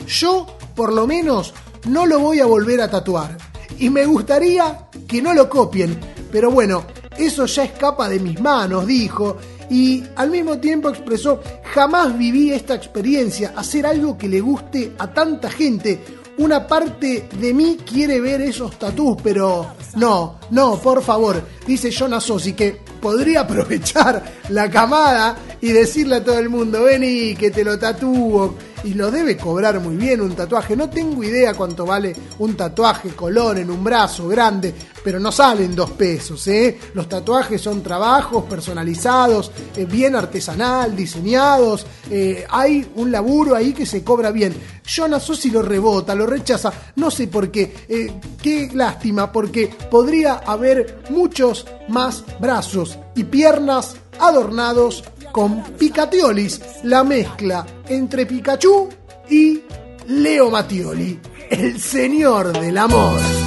yo por lo menos no lo voy a volver a tatuar. Y me gustaría que no lo copien. Pero bueno, eso ya escapa de mis manos, dijo. Y al mismo tiempo expresó, jamás viví esta experiencia, hacer algo que le guste a tanta gente. Una parte de mí quiere ver esos tatús, pero no, no, por favor, dice Jonas Sosi que podría aprovechar la camada y decirle a todo el mundo, vení, que te lo tatúo. Y lo debe cobrar muy bien un tatuaje. No tengo idea cuánto vale un tatuaje color en un brazo grande, pero no salen dos pesos. ¿eh? Los tatuajes son trabajos personalizados, eh, bien artesanal, diseñados. eh, hay un laburo ahí que se cobra bien. Jonas Sosi lo rebota, lo rechaza. No sé por qué. Eh, qué lástima, porque podría haber muchos más brazos y piernas adornados con Picatiolis, la mezcla entre Pikachu y Leo Mattioli, el señor del amor.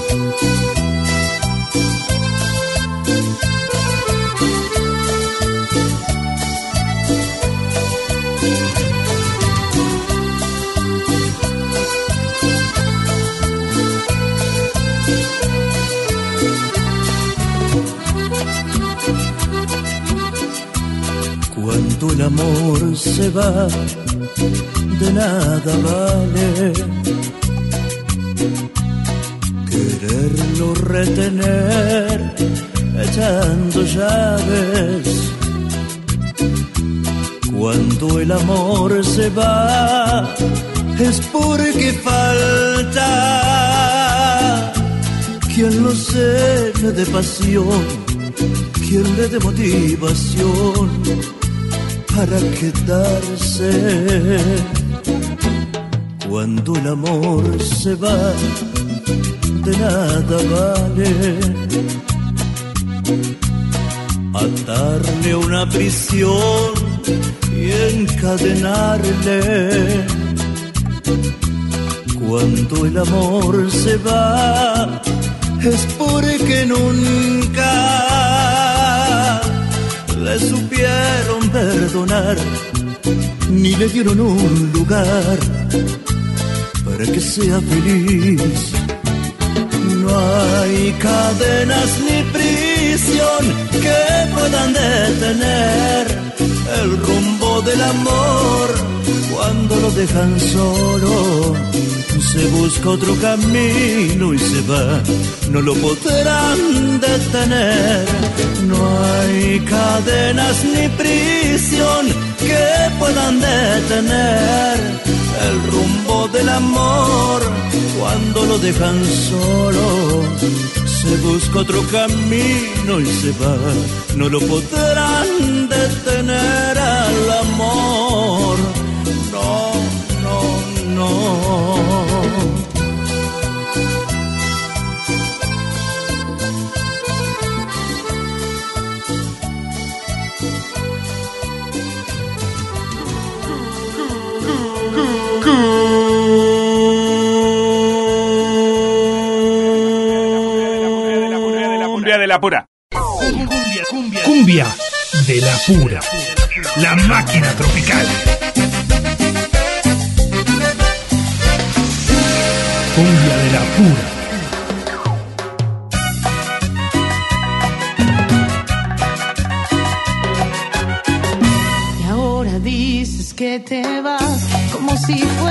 Cuando el amor se va, de nada vale quererlo retener echando llaves. Cuando el amor se va, es porque falta quien lo llene de pasión, quien le dé motivación para quedarse. Cuando el amor se va, de nada vale atarle una prisión y encadenarle. Cuando el amor se va, es porque nunca le supieron perdonar, ni le dieron un lugar para que sea feliz. No hay cadenas ni prisión que puedan detener el rumbo del amor cuando lo dejan solo. Se busca otro camino y se va, no lo podrán detener. No hay cadenas ni prisión que puedan detener el rumbo del amor cuando lo dejan solo. Se busca otro camino y se va, no lo podrán la pura. Cumbia, cumbia, cumbia de la pura. La máquina tropical. Cumbia de la pura. Y ahora dices que te vas como si fuera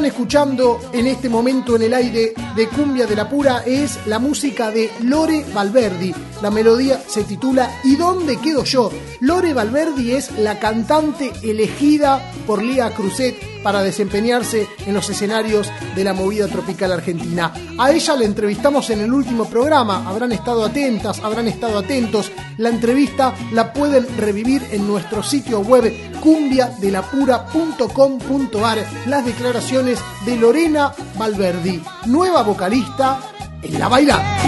están escuchando en este momento en el aire de Cumbia de la Pura es la música de Lore Valverdi. La melodía se titula ¿Y dónde quedo yo? Lore Valverdi es la cantante elegida por Lía Cruzet para desempeñarse en los escenarios de la movida tropical argentina. A ella la entrevistamos en el último programa, habrán estado atentas, habrán estado atentos. La entrevista la pueden revivir en nuestro sitio web cumbiadelapura.com.ar. Las declaraciones de Lorena Valverdi, nueva vocalista en La Bailando.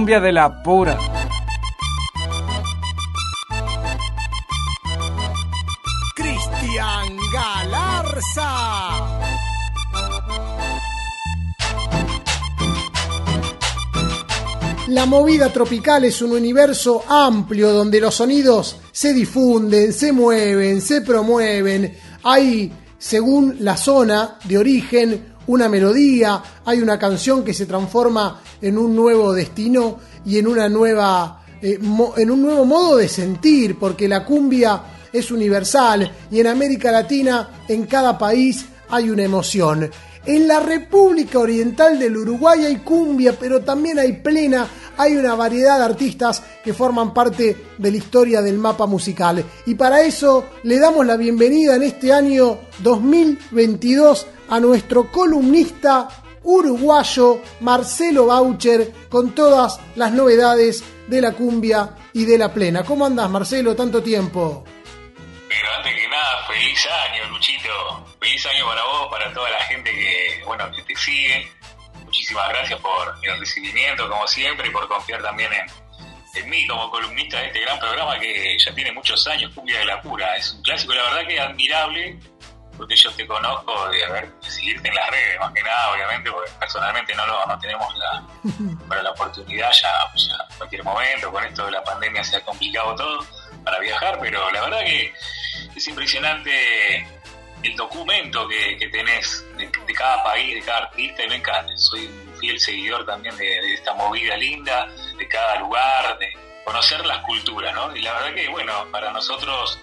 Cumbia de la pura. Cristian Galarza. La movida tropical es un universo amplio donde los sonidos se difunden, se mueven, se promueven. Hay, según la zona de origen, una melodía, hay una canción que se transforma en un nuevo destino y en una nueva eh, en un nuevo modo de sentir, porque la cumbia es universal y en América Latina, en cada país hay una emoción. En la República Oriental del Uruguay hay cumbia, pero también hay plena, hay una variedad de artistas que forman parte de la historia del mapa musical. Y para eso le damos la bienvenida en este año 2022 a nuestro columnista uruguayo Marcelo Baucher con todas las novedades de la cumbia y de la plena. ¿Cómo andas Marcelo? Tanto tiempo. Pero antes que nada, feliz año, Luchito. Feliz año para vos, para toda la gente que, bueno, que te sigue. Muchísimas gracias por el recibimiento, como siempre, y por confiar también en, en mí como columnista de este gran programa que ya tiene muchos años, Cumbia de la Pura. Es un clásico, la verdad que admirable, porque yo te conozco de, haber, de seguirte en las redes, más que nada, obviamente, porque personalmente no, lo, no tenemos la, para la oportunidad ya, ya en cualquier momento, con esto de la pandemia se ha complicado todo para viajar, pero la verdad que es impresionante el documento que, que tenés de, de cada país, de cada artista, y me encanta. Soy un fiel seguidor también de, de esta movida linda, de cada lugar, de conocer las culturas, ¿no? Y la verdad que, bueno, para nosotros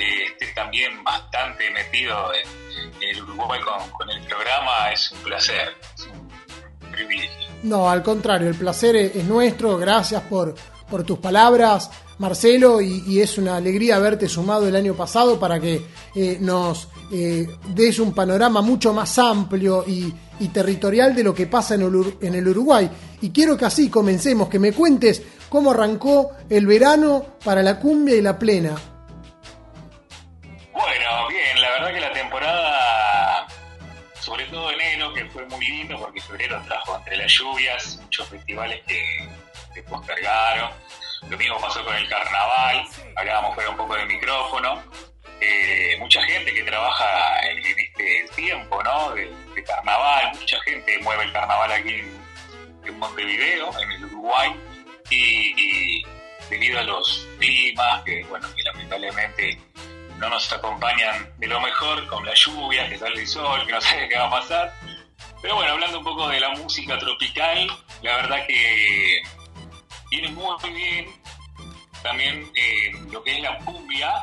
que estés también bastante metido en, el Uruguay con, el programa es un placer, es un privilegio. No, al contrario, el placer es es nuestro. Gracias por, por tus palabras, Marcelo, y, es una alegría haberte sumado el año pasado para que eh, nos eh, des un panorama mucho más amplio y, territorial de lo que pasa en el, en el Uruguay. Y quiero que así comencemos, que me cuentes cómo arrancó el verano para la cumbia y la plena. Temporada, sobre todo enero, que fue muy lindo porque febrero trajo entre las lluvias muchos festivales que, que postergaron. Lo mismo pasó con el carnaval, hablábamos fuera un poco de micrófono. Eh, mucha gente que trabaja en, este tiempo, ¿no? De, carnaval, mucha gente mueve el carnaval aquí en, en Montevideo, en el Uruguay, y, y debido a los climas, que bueno, que lamentablemente no nos acompañan de lo mejor con la lluvia, que sale el sol, que no sabe qué va a pasar. Pero bueno, hablando un poco de la música tropical, la verdad que viene muy bien. También eh, lo que es la cumbia,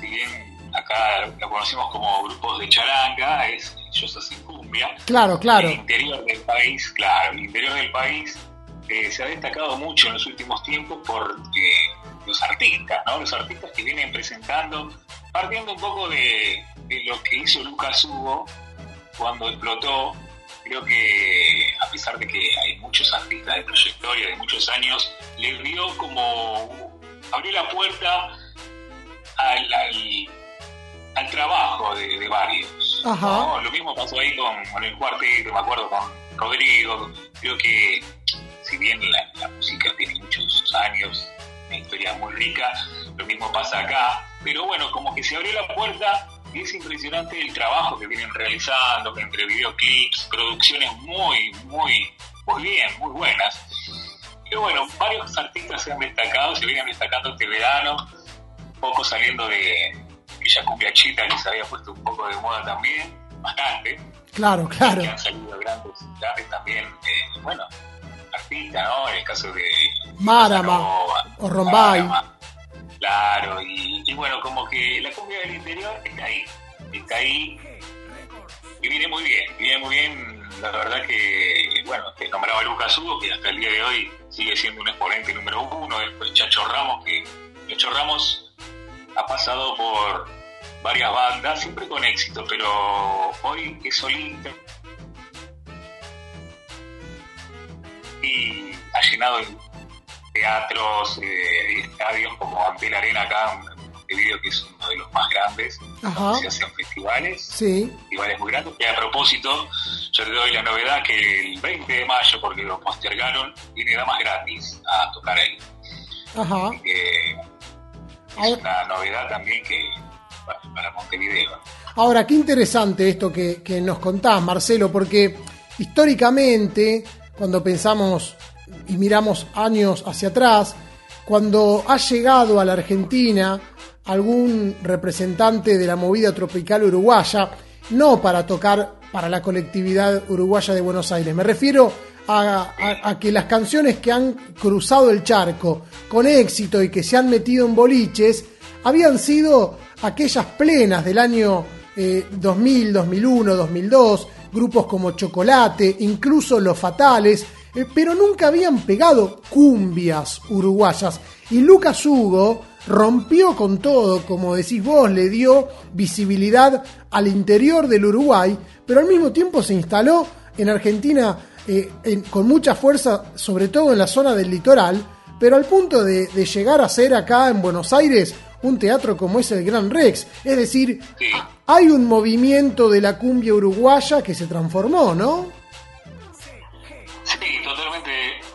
si bien acá lo conocemos como grupos de charanga, es ellos hacen cumbia. Claro, claro. El interior del país, claro, el interior del país eh, se ha destacado mucho en los últimos tiempos por eh, los artistas, ¿no? Los artistas que vienen presentando, partiendo un poco de, de lo que hizo Lucas Hugo cuando explotó. Creo que a pesar de que hay muchos artistas de trayectoria de muchos años, le dio como abrió la puerta al, al, al trabajo de, de varios. Ajá. ¿no? Lo mismo pasó ahí con, con el cuarteto, me acuerdo con Rodrigo. Creo que si bien la, la música tiene muchos años, una historia muy rica, lo mismo pasa acá. Pero bueno, como que se abrió la puerta y es impresionante el trabajo que vienen realizando, que entre videoclips, producciones muy, muy, muy bien, muy buenas. Pero bueno, varios artistas se han destacado, se vienen destacando este verano, un poco saliendo de aquella cumbia chita que se había puesto un poco de moda también, bastante. Claro, claro. Que han salido grandes, grandes también, eh, bueno, artistas, ¿no? En el caso de Marama o Rombay. Marama, Claro, y, y bueno, como que la cumbia del interior está ahí, está ahí y viene muy bien, viene muy bien. La verdad que, bueno, te nombraba Lucas Hugo, que hasta el día de hoy sigue siendo un exponente número uno. Después Chacho Ramos, que Chacho Ramos ha pasado por varias bandas, siempre con éxito, pero hoy es solista y ha llenado teatros eh, y estadios como Antel Arena acá en Montevideo, que es uno de los más grandes, Ajá. donde se hacen festivales, Sí. festivales muy grandes, que a propósito, yo te doy la novedad que el 20 de mayo, porque lo postergaron, viene Damas Gratis a tocar ahí. Ajá. que es una novedad también que para, para Montevideo. Ahora, qué interesante esto que, que nos contás, Marcelo, porque históricamente, cuando pensamos y miramos años hacia atrás, cuando ha llegado a la Argentina algún representante de la movida tropical uruguaya, no para tocar para la colectividad uruguaya de Buenos Aires, me refiero a, a- que las canciones que han cruzado el charco con éxito y que se han metido en boliches, habían sido aquellas plenas del año eh, 2000, 2001, 2002, grupos como Chocolate, incluso Los Fatales, eh, pero nunca habían pegado cumbias uruguayas. Y Lucas Hugo rompió con todo, como decís vos, le dio visibilidad al interior del Uruguay, pero al mismo tiempo se instaló en Argentina eh, en- con mucha fuerza, sobre todo en la zona del litoral, pero al punto de, de llegar a ser acá en Buenos Aires un teatro como es el Gran Rex. Es decir, hay un movimiento de la cumbia uruguaya que se transformó, ¿no? Sí, totalmente.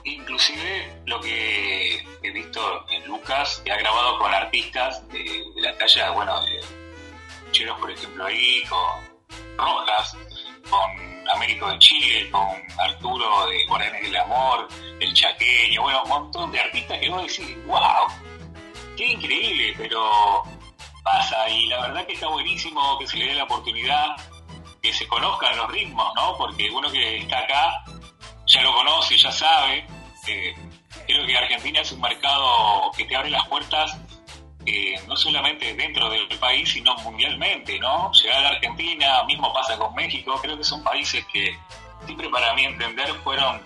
Inclusive lo que he visto en Lucas, que ha grabado con artistas de, de la talla, bueno, de Cheros, por ejemplo, ahí, con Rojas, con Américo de Chile, con Arturo de Guaraní del Amor, el Chaqueño, bueno, un montón de artistas que vos decís, wow, qué increíble, pero pasa y la verdad que está buenísimo que se le dé la oportunidad que se conozcan los ritmos, ¿no? Porque uno que está acá ya lo conoce, ya sabe. Eh, creo que Argentina es un mercado que te abre las puertas eh, no solamente dentro del país, sino mundialmente, ¿no? Llegar a la Argentina, mismo pasa con México, creo que son países que siempre para mí entender fueron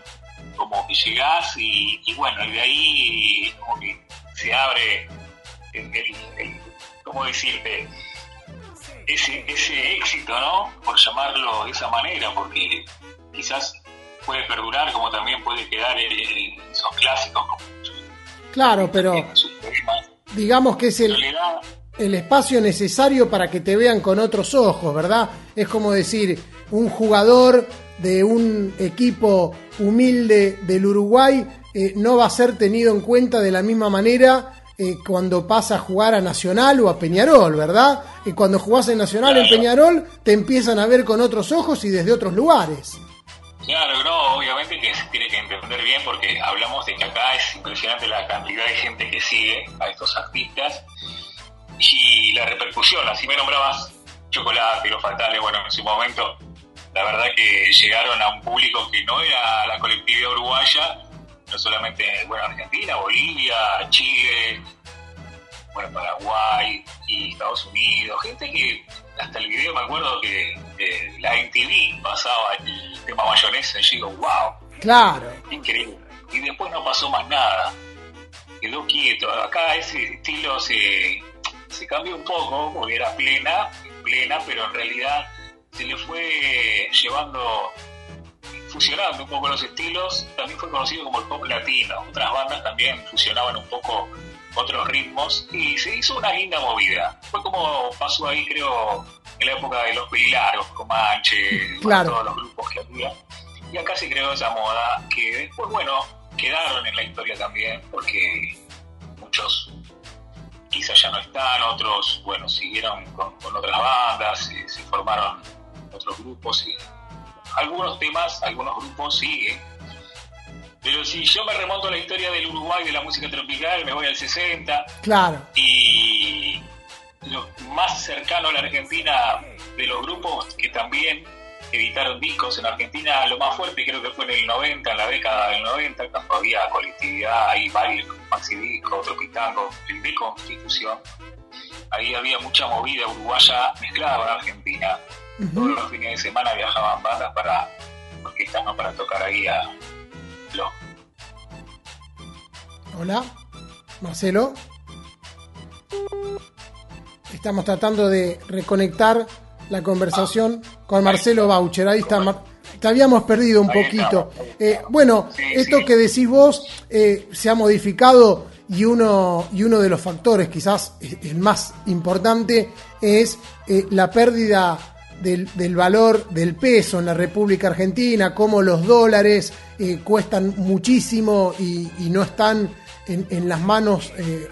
como que llegás y, y bueno, y de ahí como que se abre el, el- el- ¿cómo decirte? Ese, ese éxito, ¿no? Por llamarlo de esa manera, porque quizás puede perdurar como también puede quedar en, en esos clásicos como Claro, pero sus. Digamos que es el, el espacio necesario para que te vean con otros ojos, ¿verdad? Es como decir, un jugador de un equipo humilde del Uruguay eh, no va a ser tenido en cuenta de la misma manera eh, cuando pasa a jugar a Nacional o a Peñarol, ¿verdad? Y cuando jugás en Nacional, en Peñarol, te empiezan a ver con otros ojos y desde otros lugares. Claro, no, obviamente que se tiene que entender bien porque hablamos de que acá es impresionante la cantidad de gente que sigue a estos artistas y la repercusión, así me nombrabas Chocolate, Los Fatales, bueno, en su momento la verdad que llegaron a un público que no era la colectividad uruguaya, no solamente, bueno, Argentina, Bolivia, Chile, bueno, Paraguay y Estados Unidos, gente que hasta el video me acuerdo que eh, la MTV pasaba el tema mayonesa y yo digo, wow, Claro. increíble. Y después no pasó más nada, quedó quieto. Acá ese estilo se, se cambió un poco, porque era plena, plena, pero en realidad se le fue llevando, fusionando un poco los estilos, también fue conocido como el pop latino. Otras bandas también fusionaban un poco otros ritmos y se hizo una linda movida. Fue como pasó ahí, creo, en la época de los Pilaros, Comanche, Claro. todos los grupos que había. Y acá se creó esa moda que después, bueno, quedaron en la historia también, porque muchos quizás ya no están, otros, bueno, siguieron con, con otras bandas, se, se formaron otros grupos y algunos temas, algunos grupos siguen. Pero si yo me remonto a la historia del Uruguay de la música tropical, me voy al 60 Claro. y lo más cercano a la Argentina de los grupos que también editaron discos en Argentina, lo más fuerte creo que fue en el 90, en la década del 90, cuando había colectividad, ahí varios, Maxi Disco, Tropitango, el de Constitución. Ahí había mucha movida uruguaya mezclada con Argentina. Todos los fines de semana viajaban bandas para orquestas, ¿no? Para tocar ahí a Hola, Marcelo. Estamos tratando de reconectar la conversación con Marcelo Baucher. Ahí está. Mar- Te habíamos perdido un poquito. Eh, bueno, esto que decís vos eh, se ha modificado y uno, y uno de los factores, quizás el más importante, es eh, la pérdida del, valor del peso en la República Argentina, cómo los dólares eh, cuestan muchísimo y, y no están en, en las manos eh,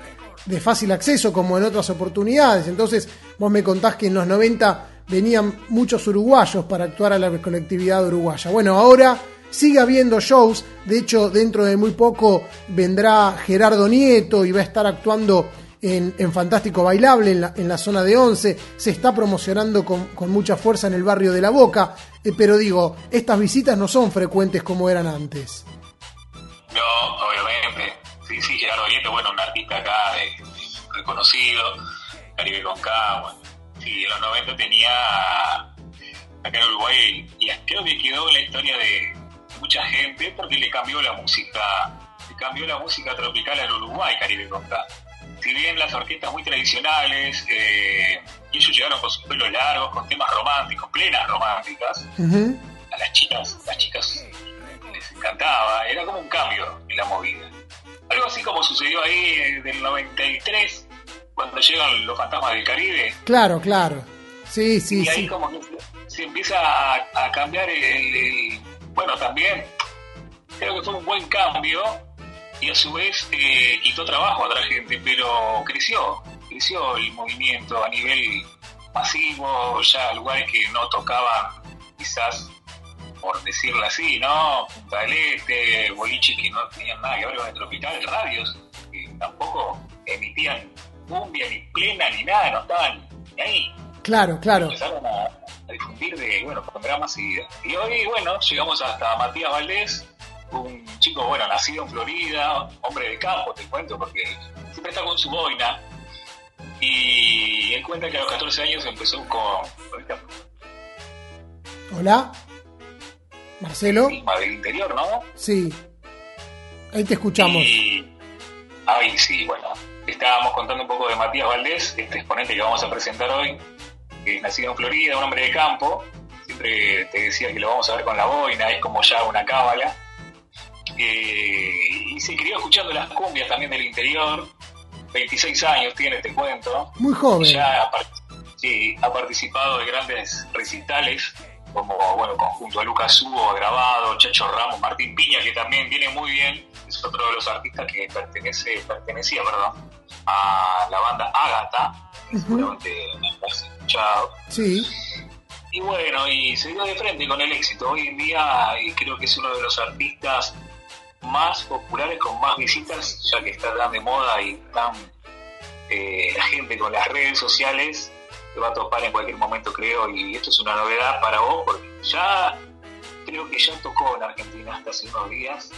de fácil acceso como en otras oportunidades. Entonces, vos me contás que en los 90 venían muchos uruguayos para actuar a la colectividad uruguaya. Bueno, ahora sigue habiendo shows, de hecho dentro de muy poco vendrá Gerardo Nieto y va a estar actuando en, en Fantástico Bailable en la, en la zona de Once, se está promocionando con, con mucha fuerza en el barrio de La Boca, eh, pero digo, estas visitas no son frecuentes como eran antes. No, obviamente. Sí, sí, Gerardo Nieto, bueno, un artista acá de- reconocido, Caribe con K, bueno. Sí, en los 90 tenía acá en Uruguay, y creo que quedó en la historia de mucha gente porque le cambió la música, le cambió la música tropical en Uruguay, Caribe con K. Si bien las orquestas muy tradicionales, eh, y ellos llegaron con sus pelos largos, con temas románticos, plenas románticas, a las chicas, las chicas les encantaba, era como un cambio en la movida. Algo así como sucedió ahí eh, del 93, cuando llegan los fantasmas del Caribe, Claro, claro. Sí, sí, y ahí sí. como que se, se empieza a, a cambiar el, el- Bueno, también creo que fue un buen cambio y a su vez eh, quitó trabajo a otra gente, pero creció, creció el movimiento a nivel masivo, ya lugares que no tocaban quizás por decirlo así, ¿no? Punta del Este, boliches que no tenían nada que ver con el tropical, radios que tampoco emitían cumbia ni plena ni nada, no estaban ni ahí Claro, claro. empezaron a, a difundir de, bueno, masividad. Y hoy, bueno, llegamos hasta Matías Valdés, un chico, bueno, nacido en Florida, hombre de campo, te cuento, porque siempre está con su boina. Y él cuenta que a los 14 años empezó con, Hola. Marcelo. del interior, ¿no? Sí. Ahí te escuchamos. Y ahí sí, bueno, estábamos contando un poco de Matías Valdés, este exponente que vamos a presentar hoy, que es nacido en Florida, un hombre de campo, siempre te decía que lo vamos a ver con la boina, es como ya una cábala, Eh, y se crió escuchando las cumbias también del interior, 26 años tiene, te cuento, Muy joven. ya ha, sí, ha participado de grandes recitales, como bueno, conjunto a Lucas Hugo, grabado, Chacho Ramos, Martín Piña, que también viene muy bien, es otro de los artistas que pertenece, pertenecía perdón, a la banda Ágata, que seguramente la has escuchado. Sí. Y bueno, y se dio de frente con el éxito. Hoy en día eh, creo que es uno de los artistas más populares con más visitas, ya que está tan de moda y tan eh, la gente con las redes sociales te va a topar en cualquier momento, creo, y esto es una novedad para vos, porque ya creo que ya tocó en Argentina hasta hace unos días,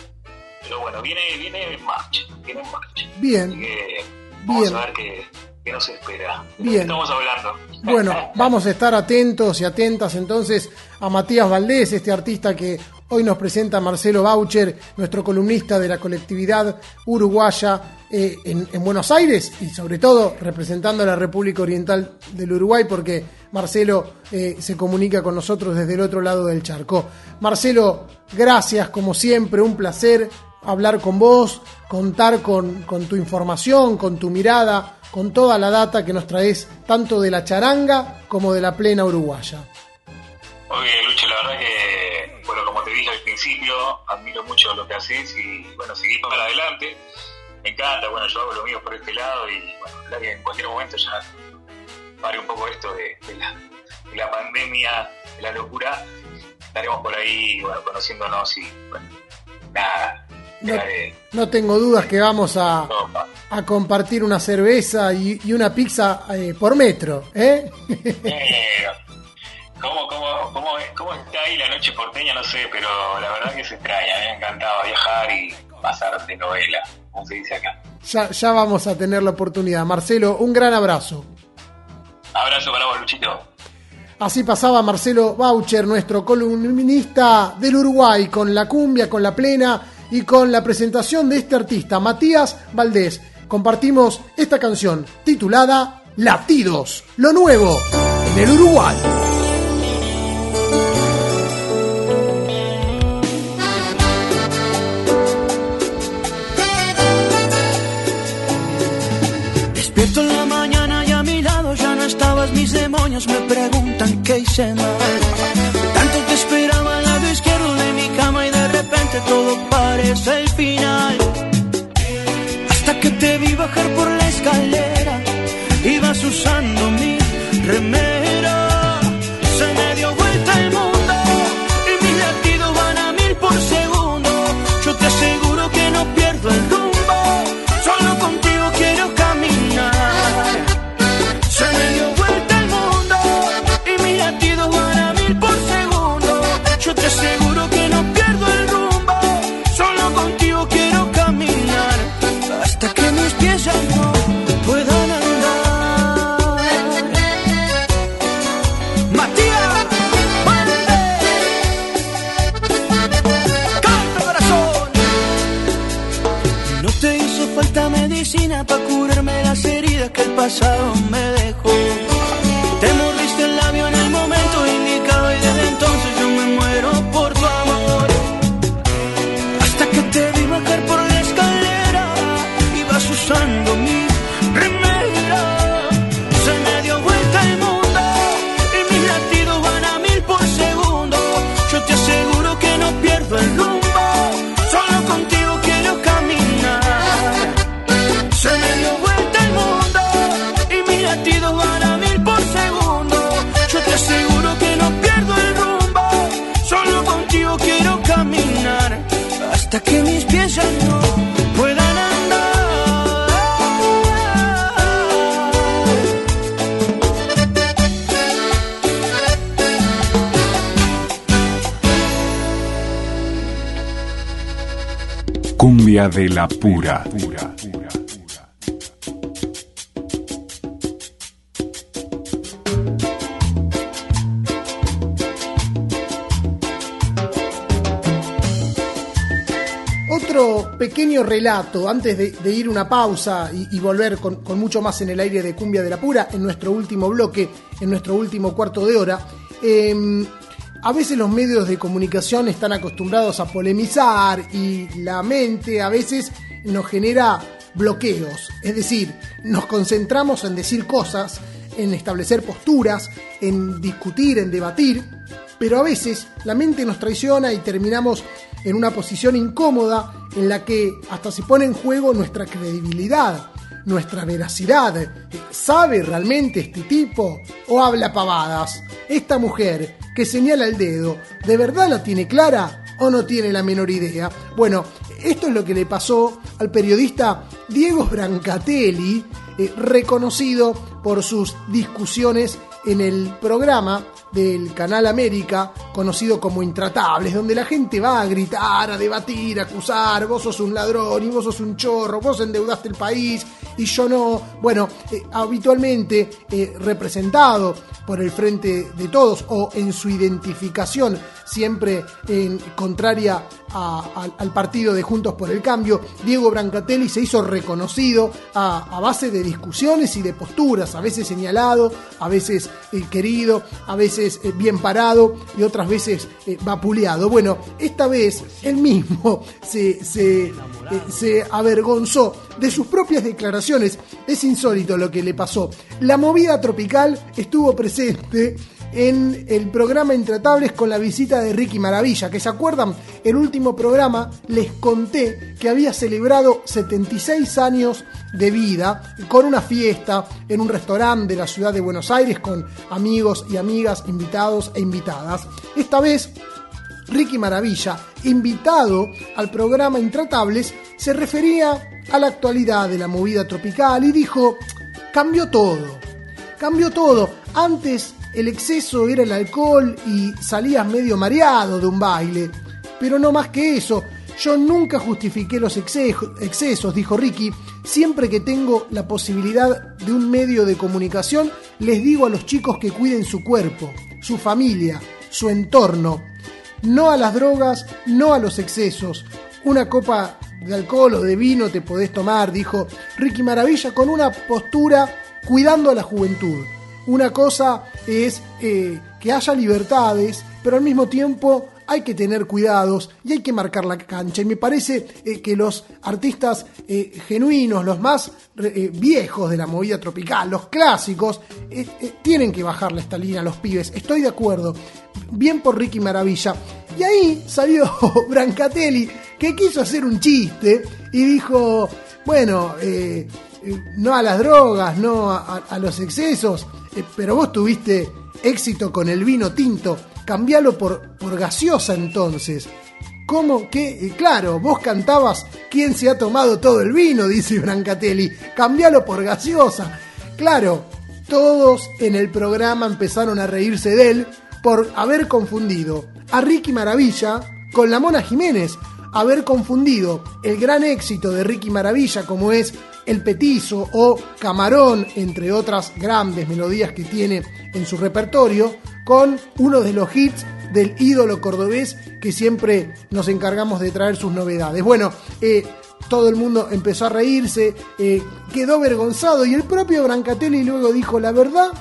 pero bueno, viene, viene en marcha, viene en marcha. Así Bien. que vamos Bien. a ver qué, qué nos espera. ¿De qué Bien. estamos hablando? Bueno, vamos a estar atentos y atentas entonces a Matías Valdés, este artista que hoy nos presenta Marcelo Baucher, nuestro columnista de la colectividad uruguaya eh, en, en Buenos Aires y sobre todo representando a la República Oriental del Uruguay porque Marcelo eh, se comunica con nosotros desde el otro lado del charco. Marcelo, gracias como siempre, un placer hablar con vos, contar con, con tu información, con tu mirada, con toda la data que nos traes tanto de la charanga como de la plena uruguaya. Oye, Lucho, la verdad que, principio, admiro mucho lo que haces y, bueno, seguí para adelante. Me encanta, bueno, yo hago lo mío por este lado y, bueno, que en cualquier momento ya pare un poco esto de, de la, de la pandemia, de la locura. Estaremos por ahí, bueno, conociéndonos y, bueno, nada, No, no tengo dudas que vamos a, a compartir una cerveza y, y una pizza eh, por metro, ¿eh? Eh, ¿Cómo, cómo, cómo, es- ¿Cómo está ahí la noche porteña? No sé, pero la verdad que se extraña. A mí me encantaba viajar y pasar de novela, como se dice acá. ya, ya vamos a tener la oportunidad. Marcelo, un gran abrazo. Abrazo para vos, Luchito. Así pasaba Marcelo Baucher, nuestro columnista del Uruguay, con la cumbia, con la plena y con la presentación de este artista, Matías Valdés. Compartimos esta canción titulada Latidos, lo nuevo en el Uruguay. Demonios me preguntan qué hice mal. Tanto te esperaba al lado izquierdo de mi cama y de repente todo parece el final. Hasta que te vi bajar por la escalera, ibas usando mi remera. Que el pasado me. De la pura. Otro pequeño relato antes de, ir una pausa y, volver con, mucho más en el aire de Cumbia de la Pura en nuestro último bloque, en nuestro último cuarto de hora. Eh, a veces los medios de comunicación están acostumbrados a polemizar y la mente a veces nos genera bloqueos. Es decir, nos concentramos en decir cosas, en establecer posturas, en discutir, en debatir, pero a veces la mente nos traiciona y terminamos en una posición incómoda en la que hasta se pone en juego nuestra credibilidad, nuestra veracidad. ¿Sabe realmente este tipo o habla pavadas? Esta mujer que señala el dedo, ¿de verdad la tiene clara o no tiene la menor idea? Bueno, esto es lo que le pasó al periodista Diego Brancatelli, eh, reconocido por sus discusiones en el programa del Canal América, conocido como Intratables, donde la gente va a gritar, a debatir, a acusar, vos sos un ladrón y vos sos un chorro, vos endeudaste el país y yo no. Bueno, eh, habitualmente eh, representado por el Frente de Todos o en su identificación siempre en contraria al- partido de Juntos por el Cambio, Diego Brancatelli se hizo reconocido a, base de discusiones y de posturas, a veces señalado, a veces eh, querido, a veces eh, bien parado y otras veces eh, vapuleado. Bueno, esta vez él mismo se, se avergonzó de sus propias declaraciones. Es insólito lo que le pasó. La movida tropical estuvo presente en el programa Intratables con la visita de Ricky Maravilla, que se acuerdan, el último programa les conté que había celebrado 76 años de vida con una fiesta en un restaurante de la ciudad de Buenos Aires con amigos y amigas, invitados e invitadas. Esta vez Ricky Maravilla, invitado al programa Intratables, se refería a la actualidad de la movida tropical y dijo, cambió todo, cambió todo. Antes el exceso era el alcohol y salías medio mareado de un baile, pero no más que eso. Yo nunca justifiqué los excesos, dijo Ricky. Siempre que tengo la posibilidad de un medio de comunicación, les digo a los chicos que cuiden su cuerpo, su familia, su entorno. No a las drogas, no a los excesos. Una copa de alcohol o de vino te podés tomar, dijo Ricky Maravilla, con una postura cuidando a la juventud. Una cosa es eh, que haya libertades, pero al mismo tiempo hay que tener cuidados y hay que marcar la cancha. Y me parece eh, que los artistas eh, genuinos, los más viejos de la movida tropical, los clásicos, tienen que bajarle esta línea a los pibes. Estoy de acuerdo. Bien por Ricky Maravilla. Y ahí salió Brancatelli, que quiso hacer un chiste y dijo, bueno, no a las drogas, no a, los excesos, pero vos tuviste éxito con el vino tinto, cambialo por, por gaseosa entonces. ¿Cómo que? eh, claro, vos cantabas ¿Quién se ha tomado todo el vino? Dice Brancatelli. Cambialo por gaseosa. Claro, todos en el programa empezaron a reírse de él por haber confundido a Ricky Maravilla con la Mona Jiménez, haber confundido el gran éxito de Ricky Maravilla como es El Petizo o Camarón, entre otras grandes melodías que tiene en su repertorio, con uno de los hits del ídolo cordobés que siempre nos encargamos de traer sus novedades. Bueno, eh, todo el mundo empezó a reírse, eh, quedó avergonzado y el propio Brancatelli luego dijo, la verdad,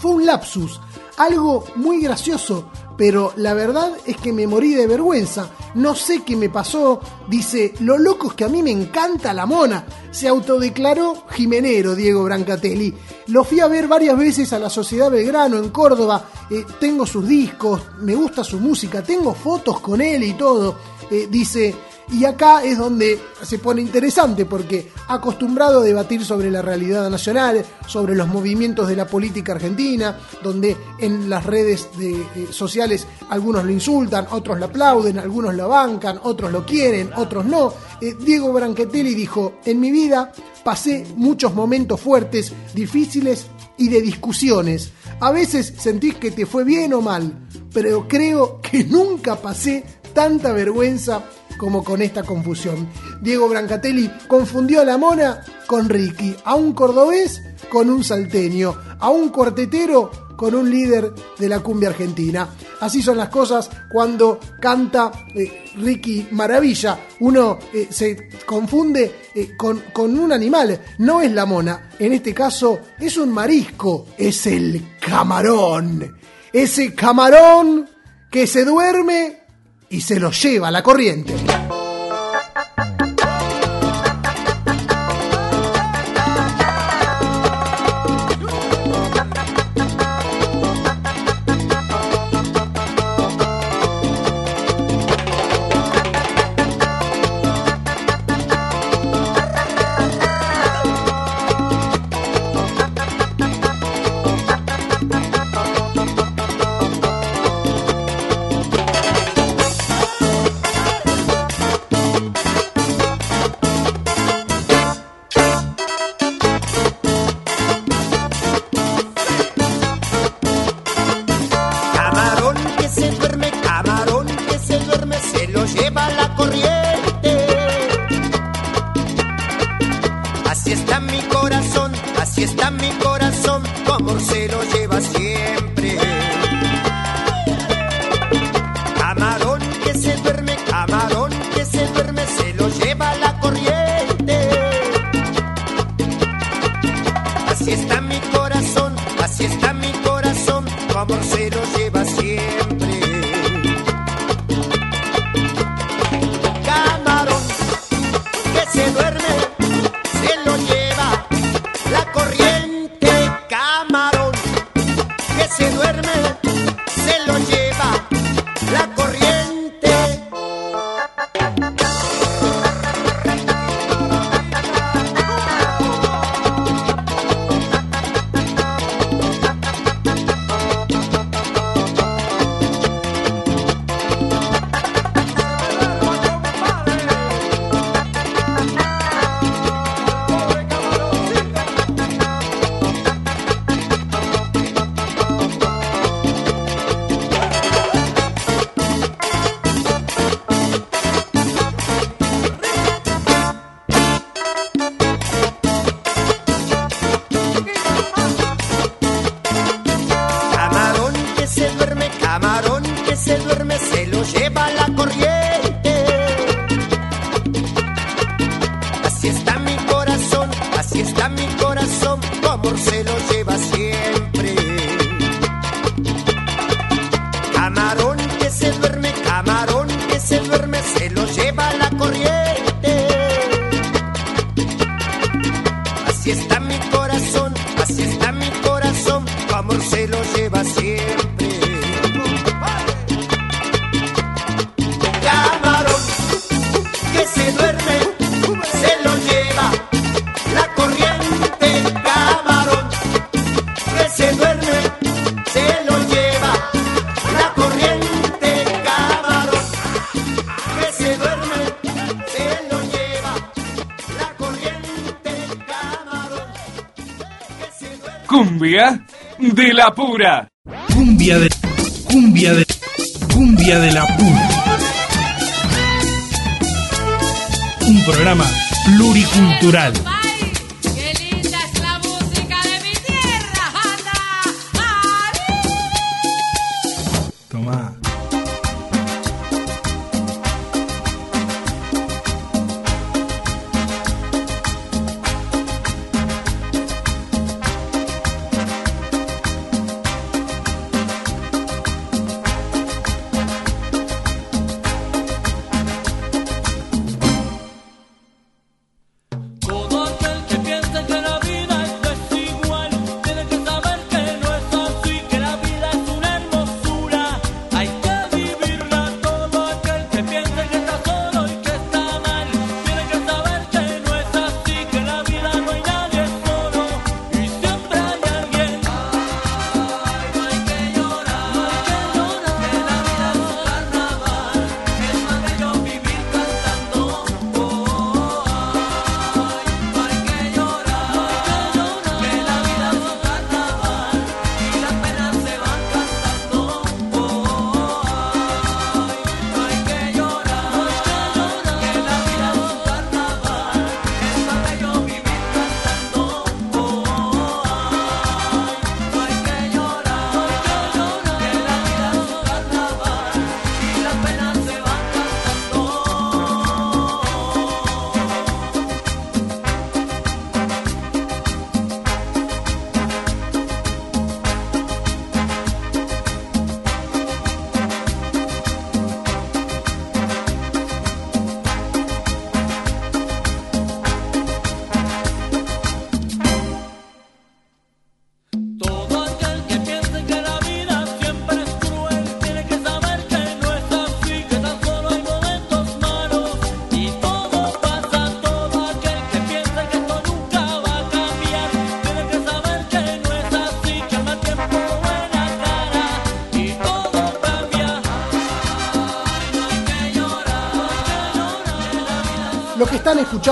fue un lapsus, algo muy gracioso, pero la verdad es que me morí de vergüenza. No sé qué me pasó. Dice, lo loco es que a mí me encanta la mona. Se autodeclaró jimenero Diego Brancatelli. Lo fui a ver varias veces a la Sociedad Belgrano en Córdoba. Eh, tengo sus discos, me gusta su música, tengo fotos con él y todo. Eh, dice, y acá es donde se pone interesante porque acostumbrado a debatir sobre la realidad nacional, sobre los movimientos de la política argentina, donde en las redes de, eh, sociales algunos lo insultan, otros lo aplauden, algunos lo bancan, otros lo quieren, otros no. Eh, Diego Brancatelli dijo, en mi vida pasé muchos momentos fuertes, difíciles y de discusiones. A veces sentís que te fue bien o mal, pero creo que nunca pasé tanta vergüenza como con esta confusión. Diego Brancatelli confundió a la mona con Ricky, a un cordobés con un salteño, a un cuartetero con un líder de la cumbia argentina. Así son las cosas cuando canta eh, Ricky Maravilla. Uno eh, se confunde eh, con, con un animal, no es la mona. En este caso es un marisco, es el camarón. Ese camarón que se duerme y se lo lleva a la corriente. La pura. Cumbia de. Cumbia de. Cumbia de la pura. Un programa pluricultural.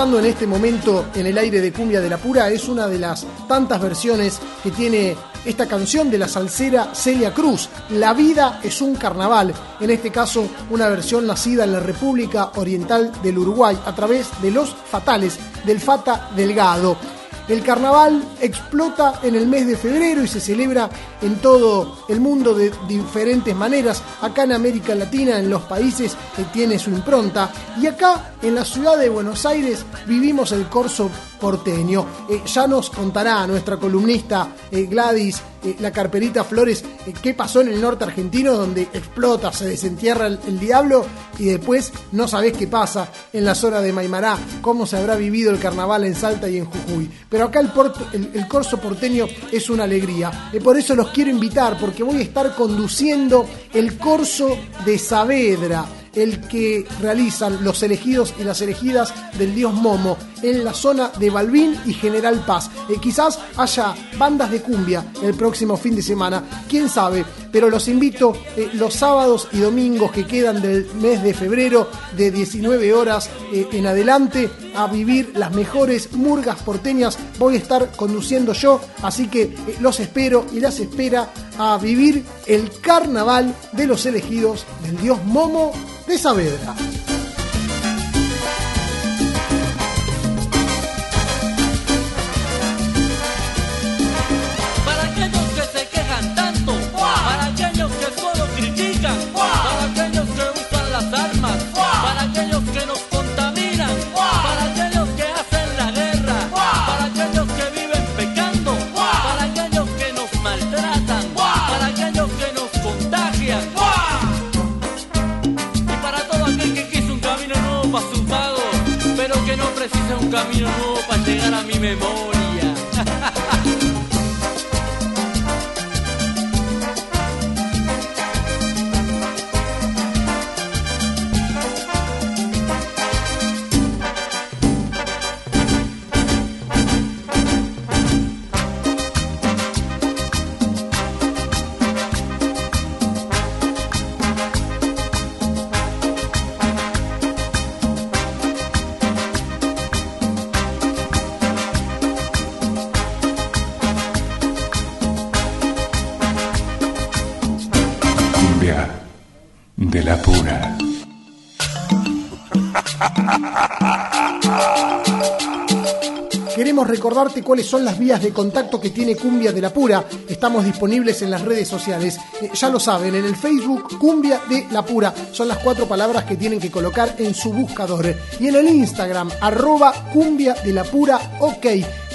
En este momento en el aire de Cumbia de la Pura es una de las tantas versiones que tiene esta canción de la salsera Celia Cruz. La vida es un carnaval. En este caso, una versión nacida en la República Oriental del Uruguay a través de los Fatales del Fata Delgado. El carnaval explota en el mes de febrero y se celebra en todo el mundo de diferentes maneras. Acá en América Latina, en los países que tiene su impronta. Y acá en la ciudad de Buenos Aires vivimos el corso porteño. Eh, ya nos contará nuestra columnista eh, Gladys, eh, la carperita Flores, qué pasó en el norte argentino donde explota, se desentierra el, diablo y después no sabés qué pasa en la zona de Maimará, cómo se habrá vivido el carnaval en Salta y en Jujuy. Pero acá el, el, corso porteño es una alegría. Por eso los quiero invitar, porque voy a estar conduciendo el corso de Saavedra el que realizan los elegidos y las elegidas del dios Momo en la zona de Balbín y General Paz. Eh, quizás haya bandas de cumbia el próximo fin de semana, quién sabe, pero los invito eh, los sábados y domingos que quedan del mes de febrero de 19 horas eh, en adelante a vivir las mejores murgas porteñas. Voy a estar conduciendo yo, así que los espero y las espera a vivir el carnaval de los elegidos del dios Momo de Saavedra. Cuáles son las vías de contacto que tiene Cumbia de la Pura. Estamos disponibles en las redes sociales. Eh, ya lo saben, en el Facebook Cumbia de la Pura. Son las cuatro palabras que tienen que colocar en su buscador. Y en el Instagram, arroba Cumbia de la Pura, ok.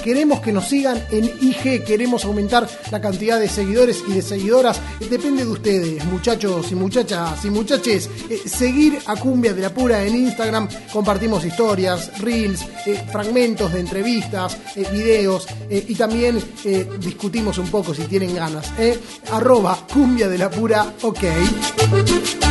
Queremos que nos sigan en IG, queremos aumentar la cantidad de seguidores y de seguidoras. Depende de ustedes, muchachos y muchachas y muchaches. Eh, seguir a Cumbia de la Pura en Instagram. Compartimos historias, reels, eh, fragmentos de entrevistas, eh, videos y también discutimos un poco si tienen ganas. Arroba Cumbia de la Pura, ok.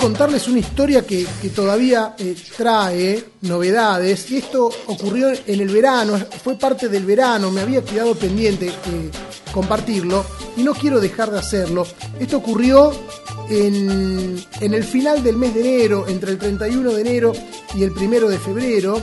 Contarles una historia que, que todavía eh, trae novedades y esto ocurrió en el verano, fue parte del verano, me había quedado pendiente eh, compartirlo y no quiero dejar de hacerlo. Esto ocurrió en, en el final del mes de enero, entre el 31 de enero y el 1 de febrero.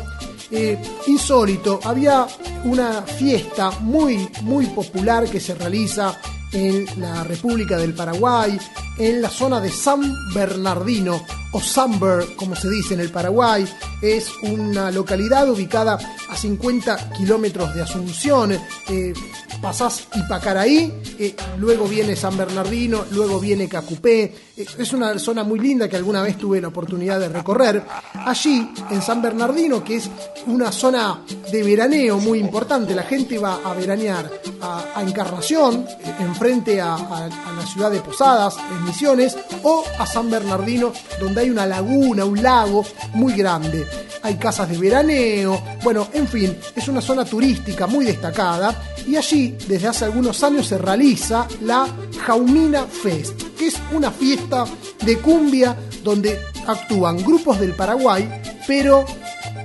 Eh, insólito, había una fiesta muy, muy popular que se realiza en la República del Paraguay, en la zona de San Bernardino, o Samber, como se dice en el Paraguay. Es una localidad ubicada a 50 kilómetros de Asunción. Eh, pasás Ipacaraí, eh, luego viene San Bernardino, luego viene Cacupé. Eh, es una zona muy linda que alguna vez tuve la oportunidad de recorrer. Allí, en San Bernardino, que es una zona de veraneo muy importante, la gente va a veranear a, Encarnación, eh, a- a la ciudad de Posadas, en Misiones, o a San Bernardino, donde hay una laguna, un lago muy grande. Hay casas de veraneo, bueno, en fin, es una zona turística muy destacada y allí desde hace algunos años se realiza la Jaumina Fest, que es una fiesta de cumbia donde actúan grupos del Paraguay, pero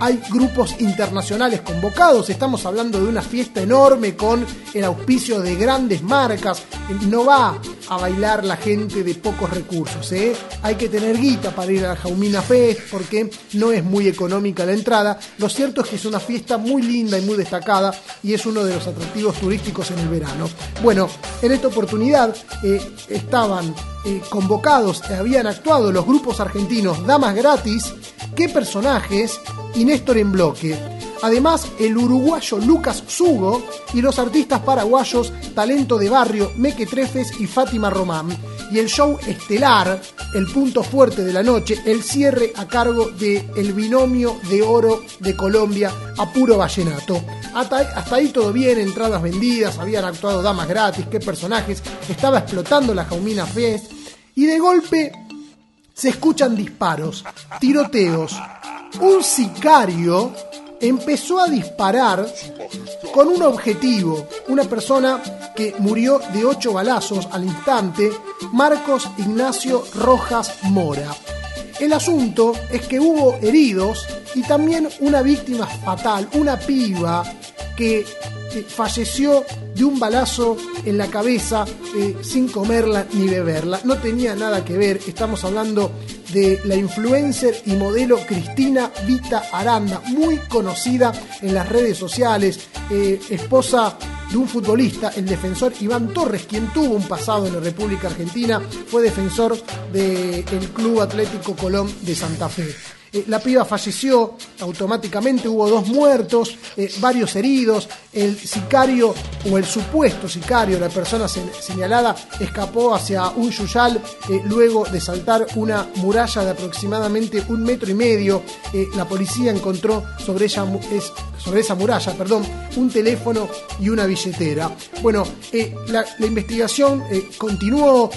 hay grupos internacionales convocados. Estamos hablando de una fiesta enorme con el auspicio de grandes marcas. No va a bailar la gente de pocos recursos. ¿eh? Hay que tener guita para ir a la Jaumina Fest porque no es muy económica la entrada. Lo cierto es que es una fiesta muy linda y muy destacada y es uno de los atractivos turísticos en el verano. Bueno, en esta oportunidad eh, estaban eh, convocados, eh, habían actuado los grupos argentinos Damas Gratis, qué personajes y Néstor en bloque. Además, el uruguayo Lucas Sugo y los artistas paraguayos Talento de Barrio, Meque Trefes y Fátima Román. Y el show estelar, el punto fuerte de la noche, el cierre a cargo de el binomio de oro de Colombia a puro vallenato. Hasta, hasta ahí todo bien, entradas vendidas, habían actuado damas gratis, qué personajes, estaba explotando la Jaumina Fest. Y de golpe se escuchan disparos, tiroteos. Un sicario empezó a disparar con un objetivo, una persona que murió de ocho balazos al instante, Marcos Ignacio Rojas Mora. El asunto es que hubo heridos y también una víctima fatal, una piba que eh, falleció de un balazo en la cabeza eh, sin comerla ni beberla. No tenía nada que ver, estamos hablando de la influencer y modelo Cristina Vita Aranda, muy conocida en las redes sociales, eh, esposa de un futbolista, el defensor Iván Torres, quien tuvo un pasado en la República Argentina, fue defensor del Club Atlético Colón de Santa Fe. Eh, la piba falleció automáticamente, hubo dos muertos, eh, varios heridos, el sicario o el supuesto sicario, la persona se- señalada, escapó hacia un yuyal eh, luego de saltar una muralla de aproximadamente un metro y medio. La policía encontró sobre, ella, sobre esa muralla perdón, un teléfono y una billetera. Bueno, la, investigación continuó.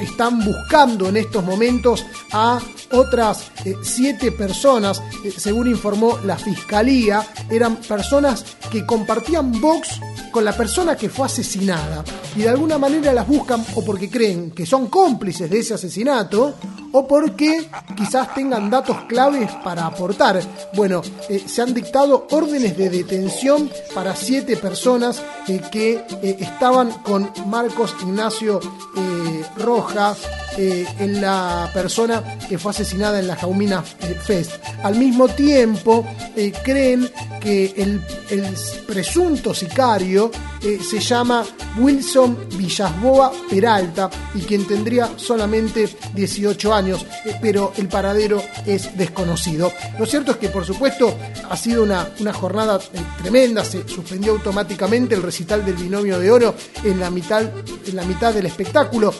Están buscando en estos momentos a otras eh, siete personas, eh, según informó la fiscalía, eran personas que compartían box con la persona que fue asesinada y de alguna manera las buscan o porque creen que son cómplices de ese asesinato o porque quizás tengan datos claves para aportar. Bueno, eh, se han dictado órdenes de detención para siete personas que estaban con Marcos Ignacio eh, Rojas, eh, en la persona que fue asesinada en la Jaumina Fest. Al mismo tiempo, eh, creen que el, el presunto sicario eh, se llama Wilson Villasboa Peralta y quien tendría solamente 18 años, pero el paradero es desconocido. Lo cierto es que, por supuesto, ha sido una, una jornada tremenda, se suspendió automáticamente el recital del binomio de oro en la mitad, en la mitad del espectáculo.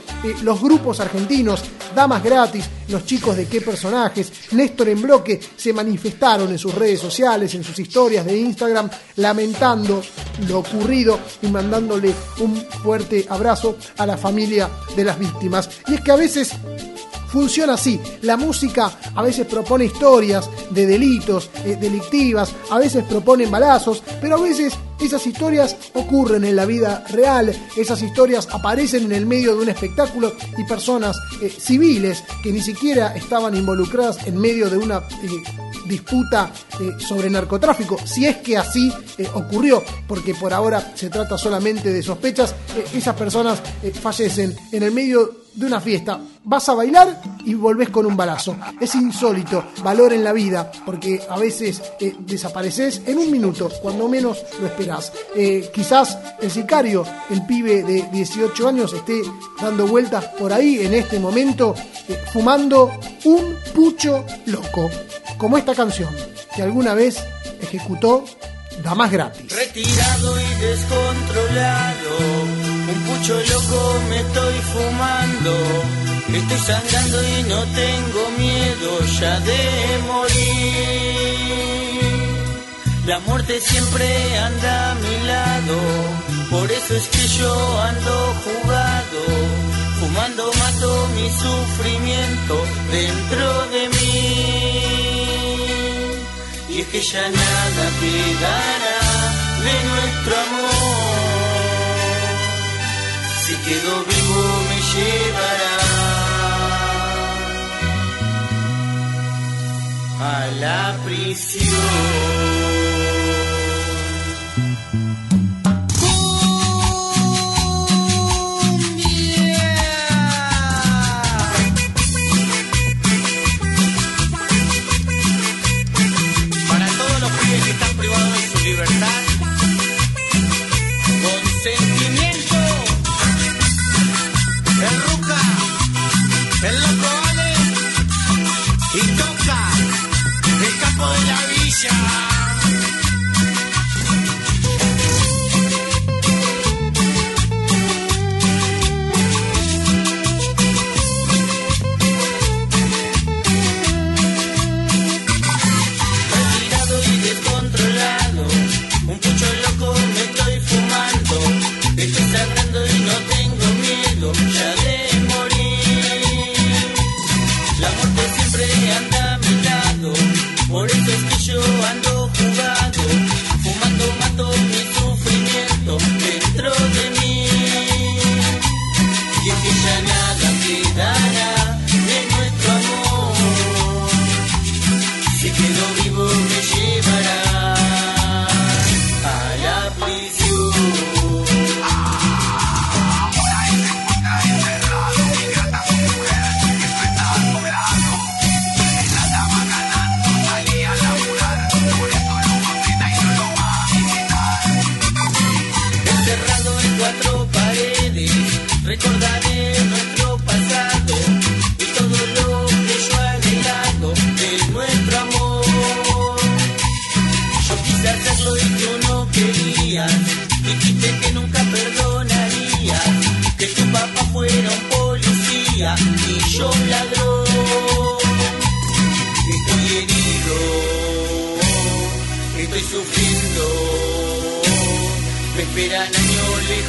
Los grupos argentinos, Damas Gratis, los chicos de qué personajes, Néstor en bloque, se manifestaron en sus redes sociales, en sus historias de Instagram, lamentando lo ocurrido y mandándole un fuerte abrazo a la familia de las víctimas. Y es que a veces funciona así. La música a veces propone historias de delitos, eh, delictivas, a veces propone balazos, pero a veces esas historias ocurren en la vida real, esas historias aparecen en el medio de un espectáculo y personas eh, civiles que ni siquiera estaban involucradas en medio de una... eh, disputa eh, sobre narcotráfico, si es que así ocurrió, porque por ahora se trata solamente de sospechas, esas personas fallecen en el medio de una fiesta. Vas a bailar y volvés con un balazo. Es insólito, valor en la vida, porque a veces eh, desapareces en un minuto, cuando menos lo esperás. Eh, quizás el sicario, el pibe de 18 años, esté dando vueltas por ahí en este momento, eh, fumando un pucho loco, como esta canción que alguna vez ejecutó Damas Gratis. Retirado y descontrolado, un pucho loco me estoy fumando. Estoy sangrando y no tengo miedo ya de morir. La muerte siempre anda a mi lado, por eso es que yo ando jugado. Fumando mato mi sufrimiento dentro de mí. Y es que ya nada quedará de nuestro amor. Si quedo vivo me llevará a la prisión.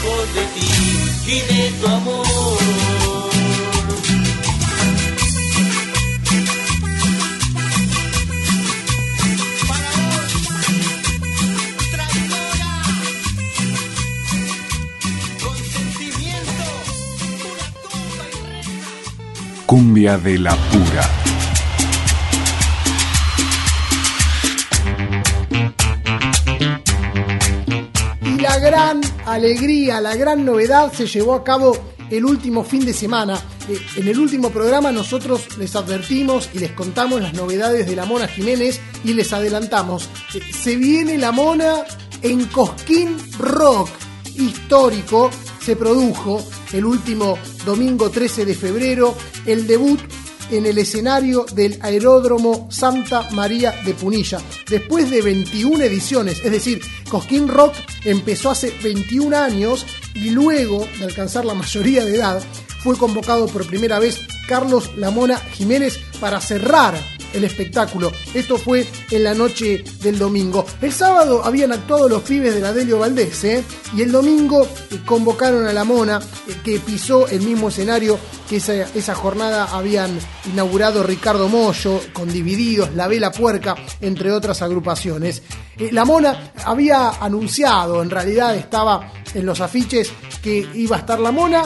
Lejos de ti y de tu amor. Cumbia de la pura. Alegría, la gran novedad se llevó a cabo el último fin de semana. Eh, en el último programa nosotros les advertimos y les contamos las novedades de la Mona Jiménez y les adelantamos. eh, se viene la Mona en Cosquín Rock. histórico se produjo el último domingo 13 de febrero, el debut en el escenario del Aeródromo Santa María de Punilla. Después de 21 ediciones, es decir, Cosquín Rock empezó hace 21 años y luego de alcanzar la mayoría de edad, fue convocado por primera vez Carlos Lamona Jiménez para cerrar el espectáculo. Esto fue en la noche del domingo. El sábado habían actuado los pibes de la Delio Valdés, ¿eh? y el domingo eh, convocaron a la Mona, eh, que pisó el mismo escenario que esa, esa jornada habían inaugurado Ricardo Mollo, con Divididos, La Vela Puerca, entre otras agrupaciones. La Mona había anunciado, en realidad estaba en los afiches, que iba a estar la Mona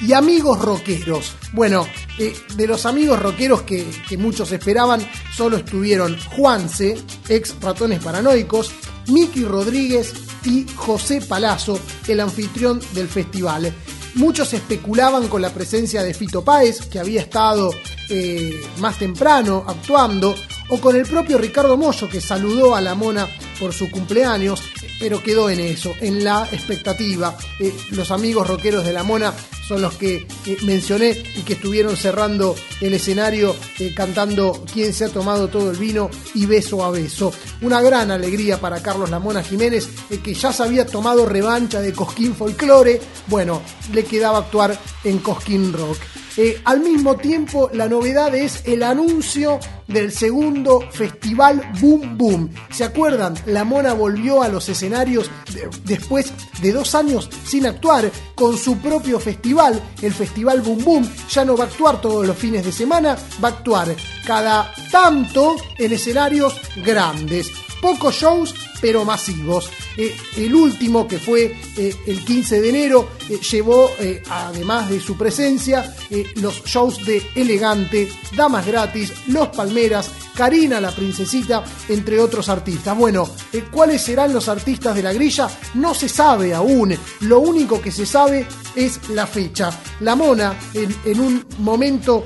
y amigos rockeros. Bueno, eh, de los amigos rockeros que, que muchos esperaban, solo estuvieron Juanse, ex ratones paranoicos, Miki Rodríguez y José Palazzo, el anfitrión del festival. Muchos especulaban con la presencia de Fito Páez, que había estado eh, más temprano actuando, o con el propio Ricardo Mollo, que saludó a la mona por su cumpleaños, pero quedó en eso, en la expectativa. Eh, los amigos rockeros de la mona son los que eh, mencioné y que estuvieron cerrando el escenario eh, cantando Quién se ha tomado todo el vino y beso a beso. Una gran alegría para Carlos Lamona Jiménez, eh, que ya se había tomado revancha de Cosquín Folklore. Bueno, le quedaba actuar en Cosquín Rock. Eh, al mismo tiempo, la novedad es el anuncio del segundo festival Boom Boom. ¿Se acuerdan? La Mona volvió a los escenarios de- después de dos años sin actuar con su propio festival, el Festival Boom Boom. Ya no va a actuar todos los fines de semana, va a actuar cada tanto en escenarios grandes. Pocos shows, pero masivos. Eh, el último, que fue eh, el 15 de enero, eh, llevó, además de su presencia, los shows de Elegante, Damas Gratis, Los Palmeras, Karina la Princesita, entre otros artistas. Bueno, ¿cuáles serán los artistas de la grilla? No se sabe aún. Lo único que se sabe es la fecha. La Mona, en, en un momento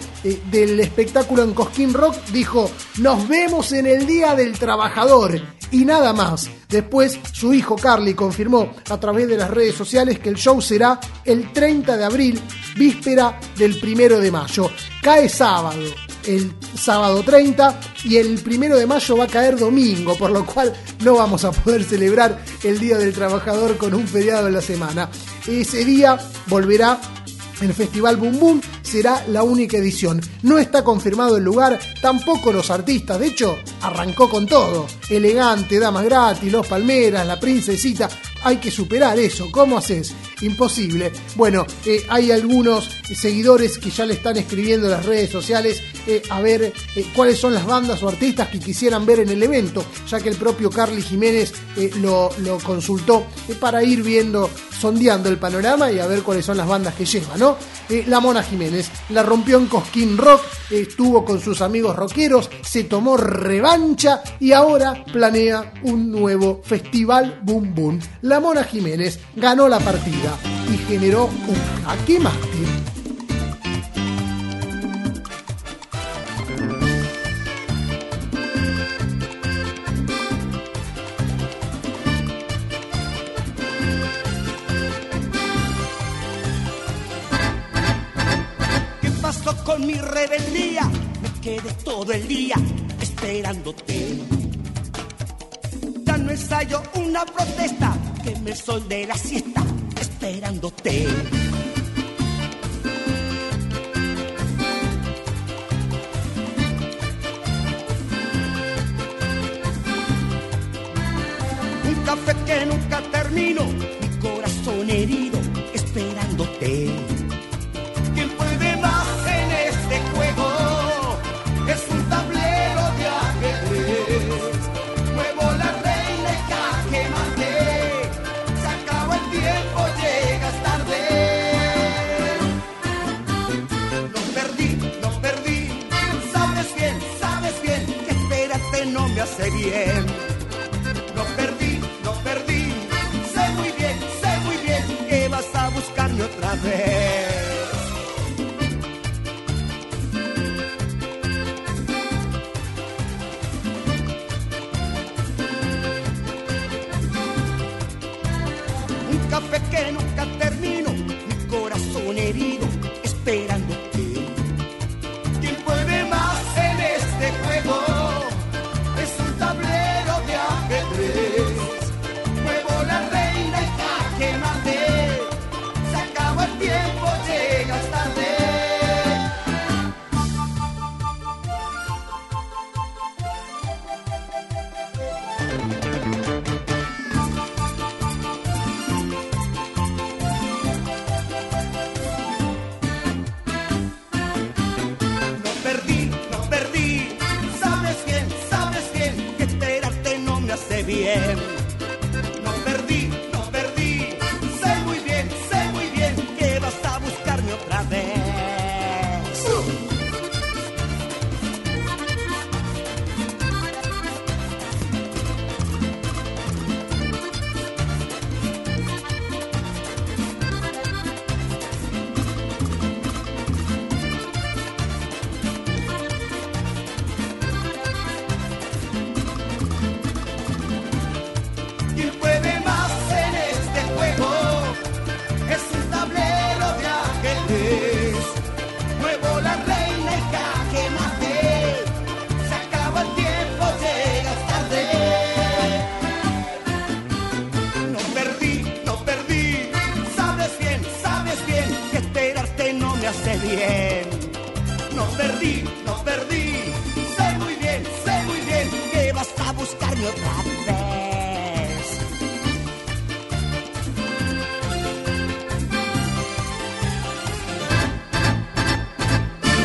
del espectáculo en Cosquín Rock, dijo, nos vemos en el Día del Trabajador. Y nada más. Después, su hijo Carly confirmó a través de las redes sociales que el show será el 30 de abril, víspera del primero de mayo. Cae sábado, el sábado 30, y el primero de mayo va a caer domingo, por lo cual no vamos a poder celebrar el Día del Trabajador con un feriado en la semana. Ese día volverá el Festival Boom Boom será la única edición. No está confirmado el lugar, tampoco los artistas. De hecho, arrancó con todo. Elegante, Damas Gratis, Los Palmeras, La Princesita. Hay que superar eso. ¿Cómo haces? Imposible. Bueno, eh, hay algunos seguidores que ya le están escribiendo en las redes sociales eh, a ver eh, cuáles son las bandas o artistas que quisieran ver en el evento, ya que el propio Carly Jiménez lo, lo consultó para ir viendo, sondeando el panorama y a ver cuáles son las bandas que lleva, ¿no? La Mona Jiménez la rompió en Cosquín Rock, estuvo con sus amigos rockeros, se tomó revancha y ahora planea un nuevo festival Boom Boom. La Mona Jiménez ganó la partida y generó un jaque mate. ¿Qué pasó con mi rebeldía? Me quedé todo el día esperándote. Ya no ensayo una protesta, que me sol de la siesta esperándote. Un café que nunca termino, mi corazón herido me hace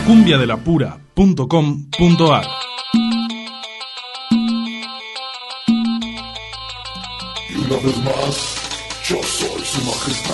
cumbiadelapura.com.ar Y una vez más, yo soy su majestad.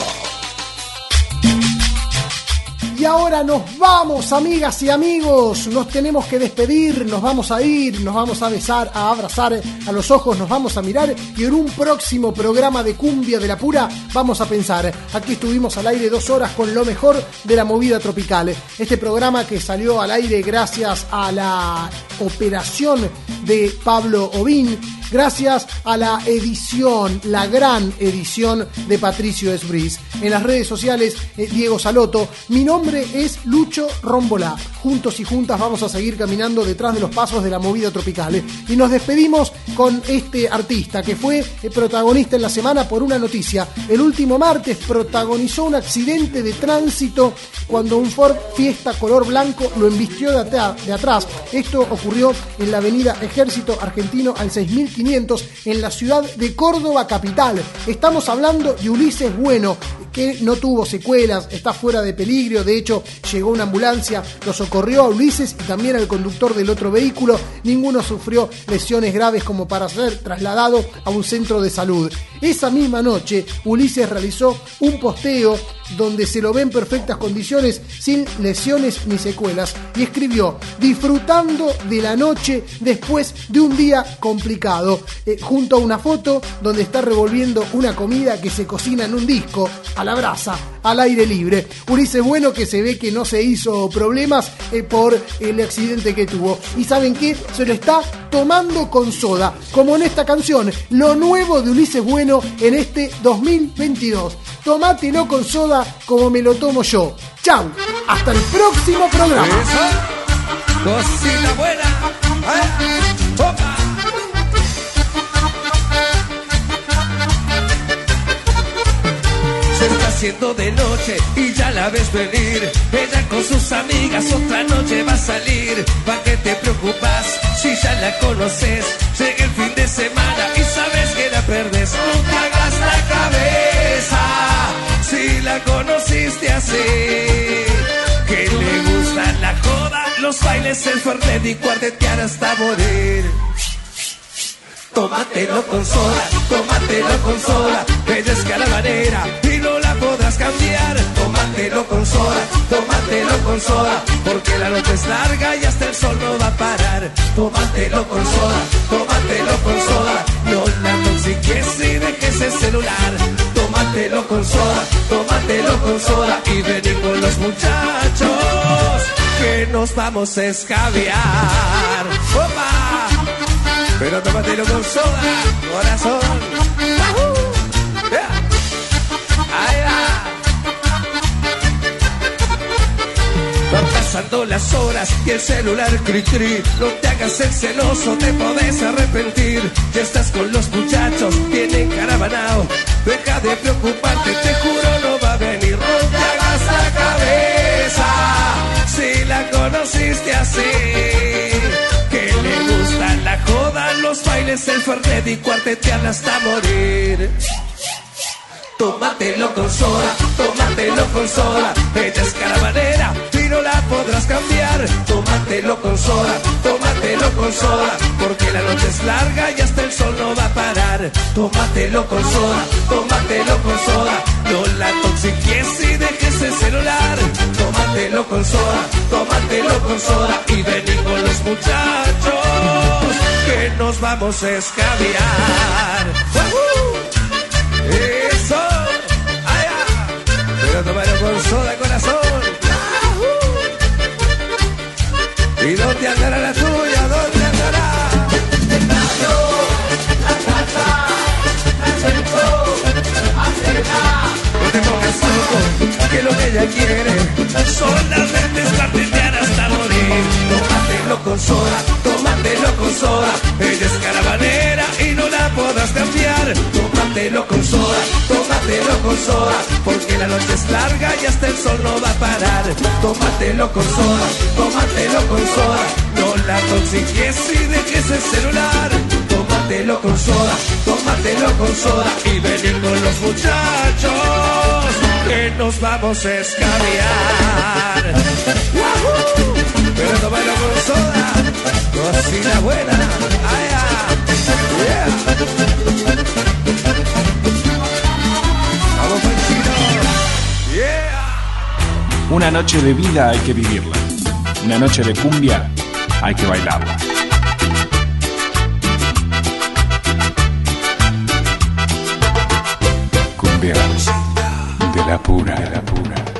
Y ahora nos vamos, amigas y amigos. Nos tenemos que despedir, nos vamos a ir, nos vamos a besar, a abrazar a los ojos, nos vamos a mirar. Y en un próximo programa de Cumbia de la Pura vamos a pensar. Aquí estuvimos al aire dos horas con lo mejor de la movida tropical. Este programa que salió al aire gracias a la operación de Pablo Ovín. Gracias a la edición, la gran edición de Patricio Esbris. En las redes sociales, eh, Diego Saloto. Mi nombre es Lucho Rombolá. Juntos y juntas vamos a seguir caminando detrás de los pasos de la movida tropical. Y nos despedimos con este artista que fue eh, protagonista en la semana por una noticia. El último martes protagonizó un accidente de tránsito cuando un Ford Fiesta color blanco lo embistió de, de atrás. Esto ocurrió en la avenida Ejército Argentino al 6500 en la ciudad de Córdoba capital. Estamos hablando de Ulises Bueno, que no tuvo secuelas, está fuera de peligro, de hecho llegó una ambulancia, lo socorrió a Ulises y también al conductor del otro vehículo, ninguno sufrió lesiones graves como para ser trasladado a un centro de salud. Esa misma noche, Ulises realizó un posteo donde se lo ve en perfectas condiciones, sin lesiones ni secuelas, y escribió, disfrutando de la noche después de un día complicado, eh, junto a una foto donde está revolviendo una comida que se cocina en un disco, a la brasa, al aire libre. Ulises Bueno que se ve que no se hizo problemas eh, por el accidente que tuvo. ¿Y saben qué? Se lo está tomando con soda, como en esta canción, lo nuevo de Ulises Bueno en este 2022. Tomátelo con soda como me lo tomo yo. Chau, hasta el próximo programa. Buena. ¿eh? Haciendo de noche y ya la ves venir. Ella con sus amigas otra noche va a salir. ¿Pa' qué te preocupas si ya la conoces? Llega el fin de semana y sabes que la perdes. No te hagas la cabeza si la conociste así. Que le gusta la joda, los bailes, el fernet y cuartetear hasta morir. Tómatelo con soda, tómatelo con soda, ella es la podrás cambiar. Tómatelo con soda, tómatelo con soda, porque la noche es larga y hasta el sol no va a parar. Tómatelo con soda, tómatelo con soda, no la toxiques y dejes el celular. Tómatelo con soda, tómatelo con soda y vení con los muchachos que nos vamos a escabiar. ¡Opa! Pero tómatelo con soda, corazón. Pasando las horas y el celular cri cri. No te hagas el celoso, te podés arrepentir. Ya estás con los muchachos, vienen caravanao. Deja de preocuparte, te juro no va a venir. No te hagas la cabeza si la conociste así. Que le gusta la joda, los bailes, el fernet y cuartetear hasta morir. Tómatelo con soda, tómatelo con soda. Ella es caravanera y no la podrás cambiar. Tómatelo con soda, tómatelo con soda. Porque la noche es larga y hasta el sol no va a parar. Tómatelo con soda, tómatelo con soda. No la toxiques y dejes el celular. Tómatelo con soda, tómatelo con soda. Y vení con los muchachos que nos vamos a escabiar. Eso, allá. Pero tómalo con soda, corazón. ¿Y dónde andará la tuya? ¿Dónde andará? No te pongas loco, que lo que ella quiere son las mentes hasta morir. Tómatelo con soda, tómatelo con soda. Ella es caravanera y no la podrás cambiar. Tómatelo con soda, tómatelo con soda. Porque la noche es larga y hasta el sol no va a parar. Tómatelo con soda, tómatelo con soda. No la toxiques y dejes el celular. Tómatelo con soda, tómatelo con soda. Y vení con los muchachos que nos vamos a escabiar. ¡Wahoo! Pero tómalo con soda, cocina buena. Ay, ah. Yeah. Una noche de vida hay que vivirla. Una noche de cumbia hay que bailarla. Cumbia de la pura, de la pura.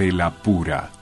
De la pura.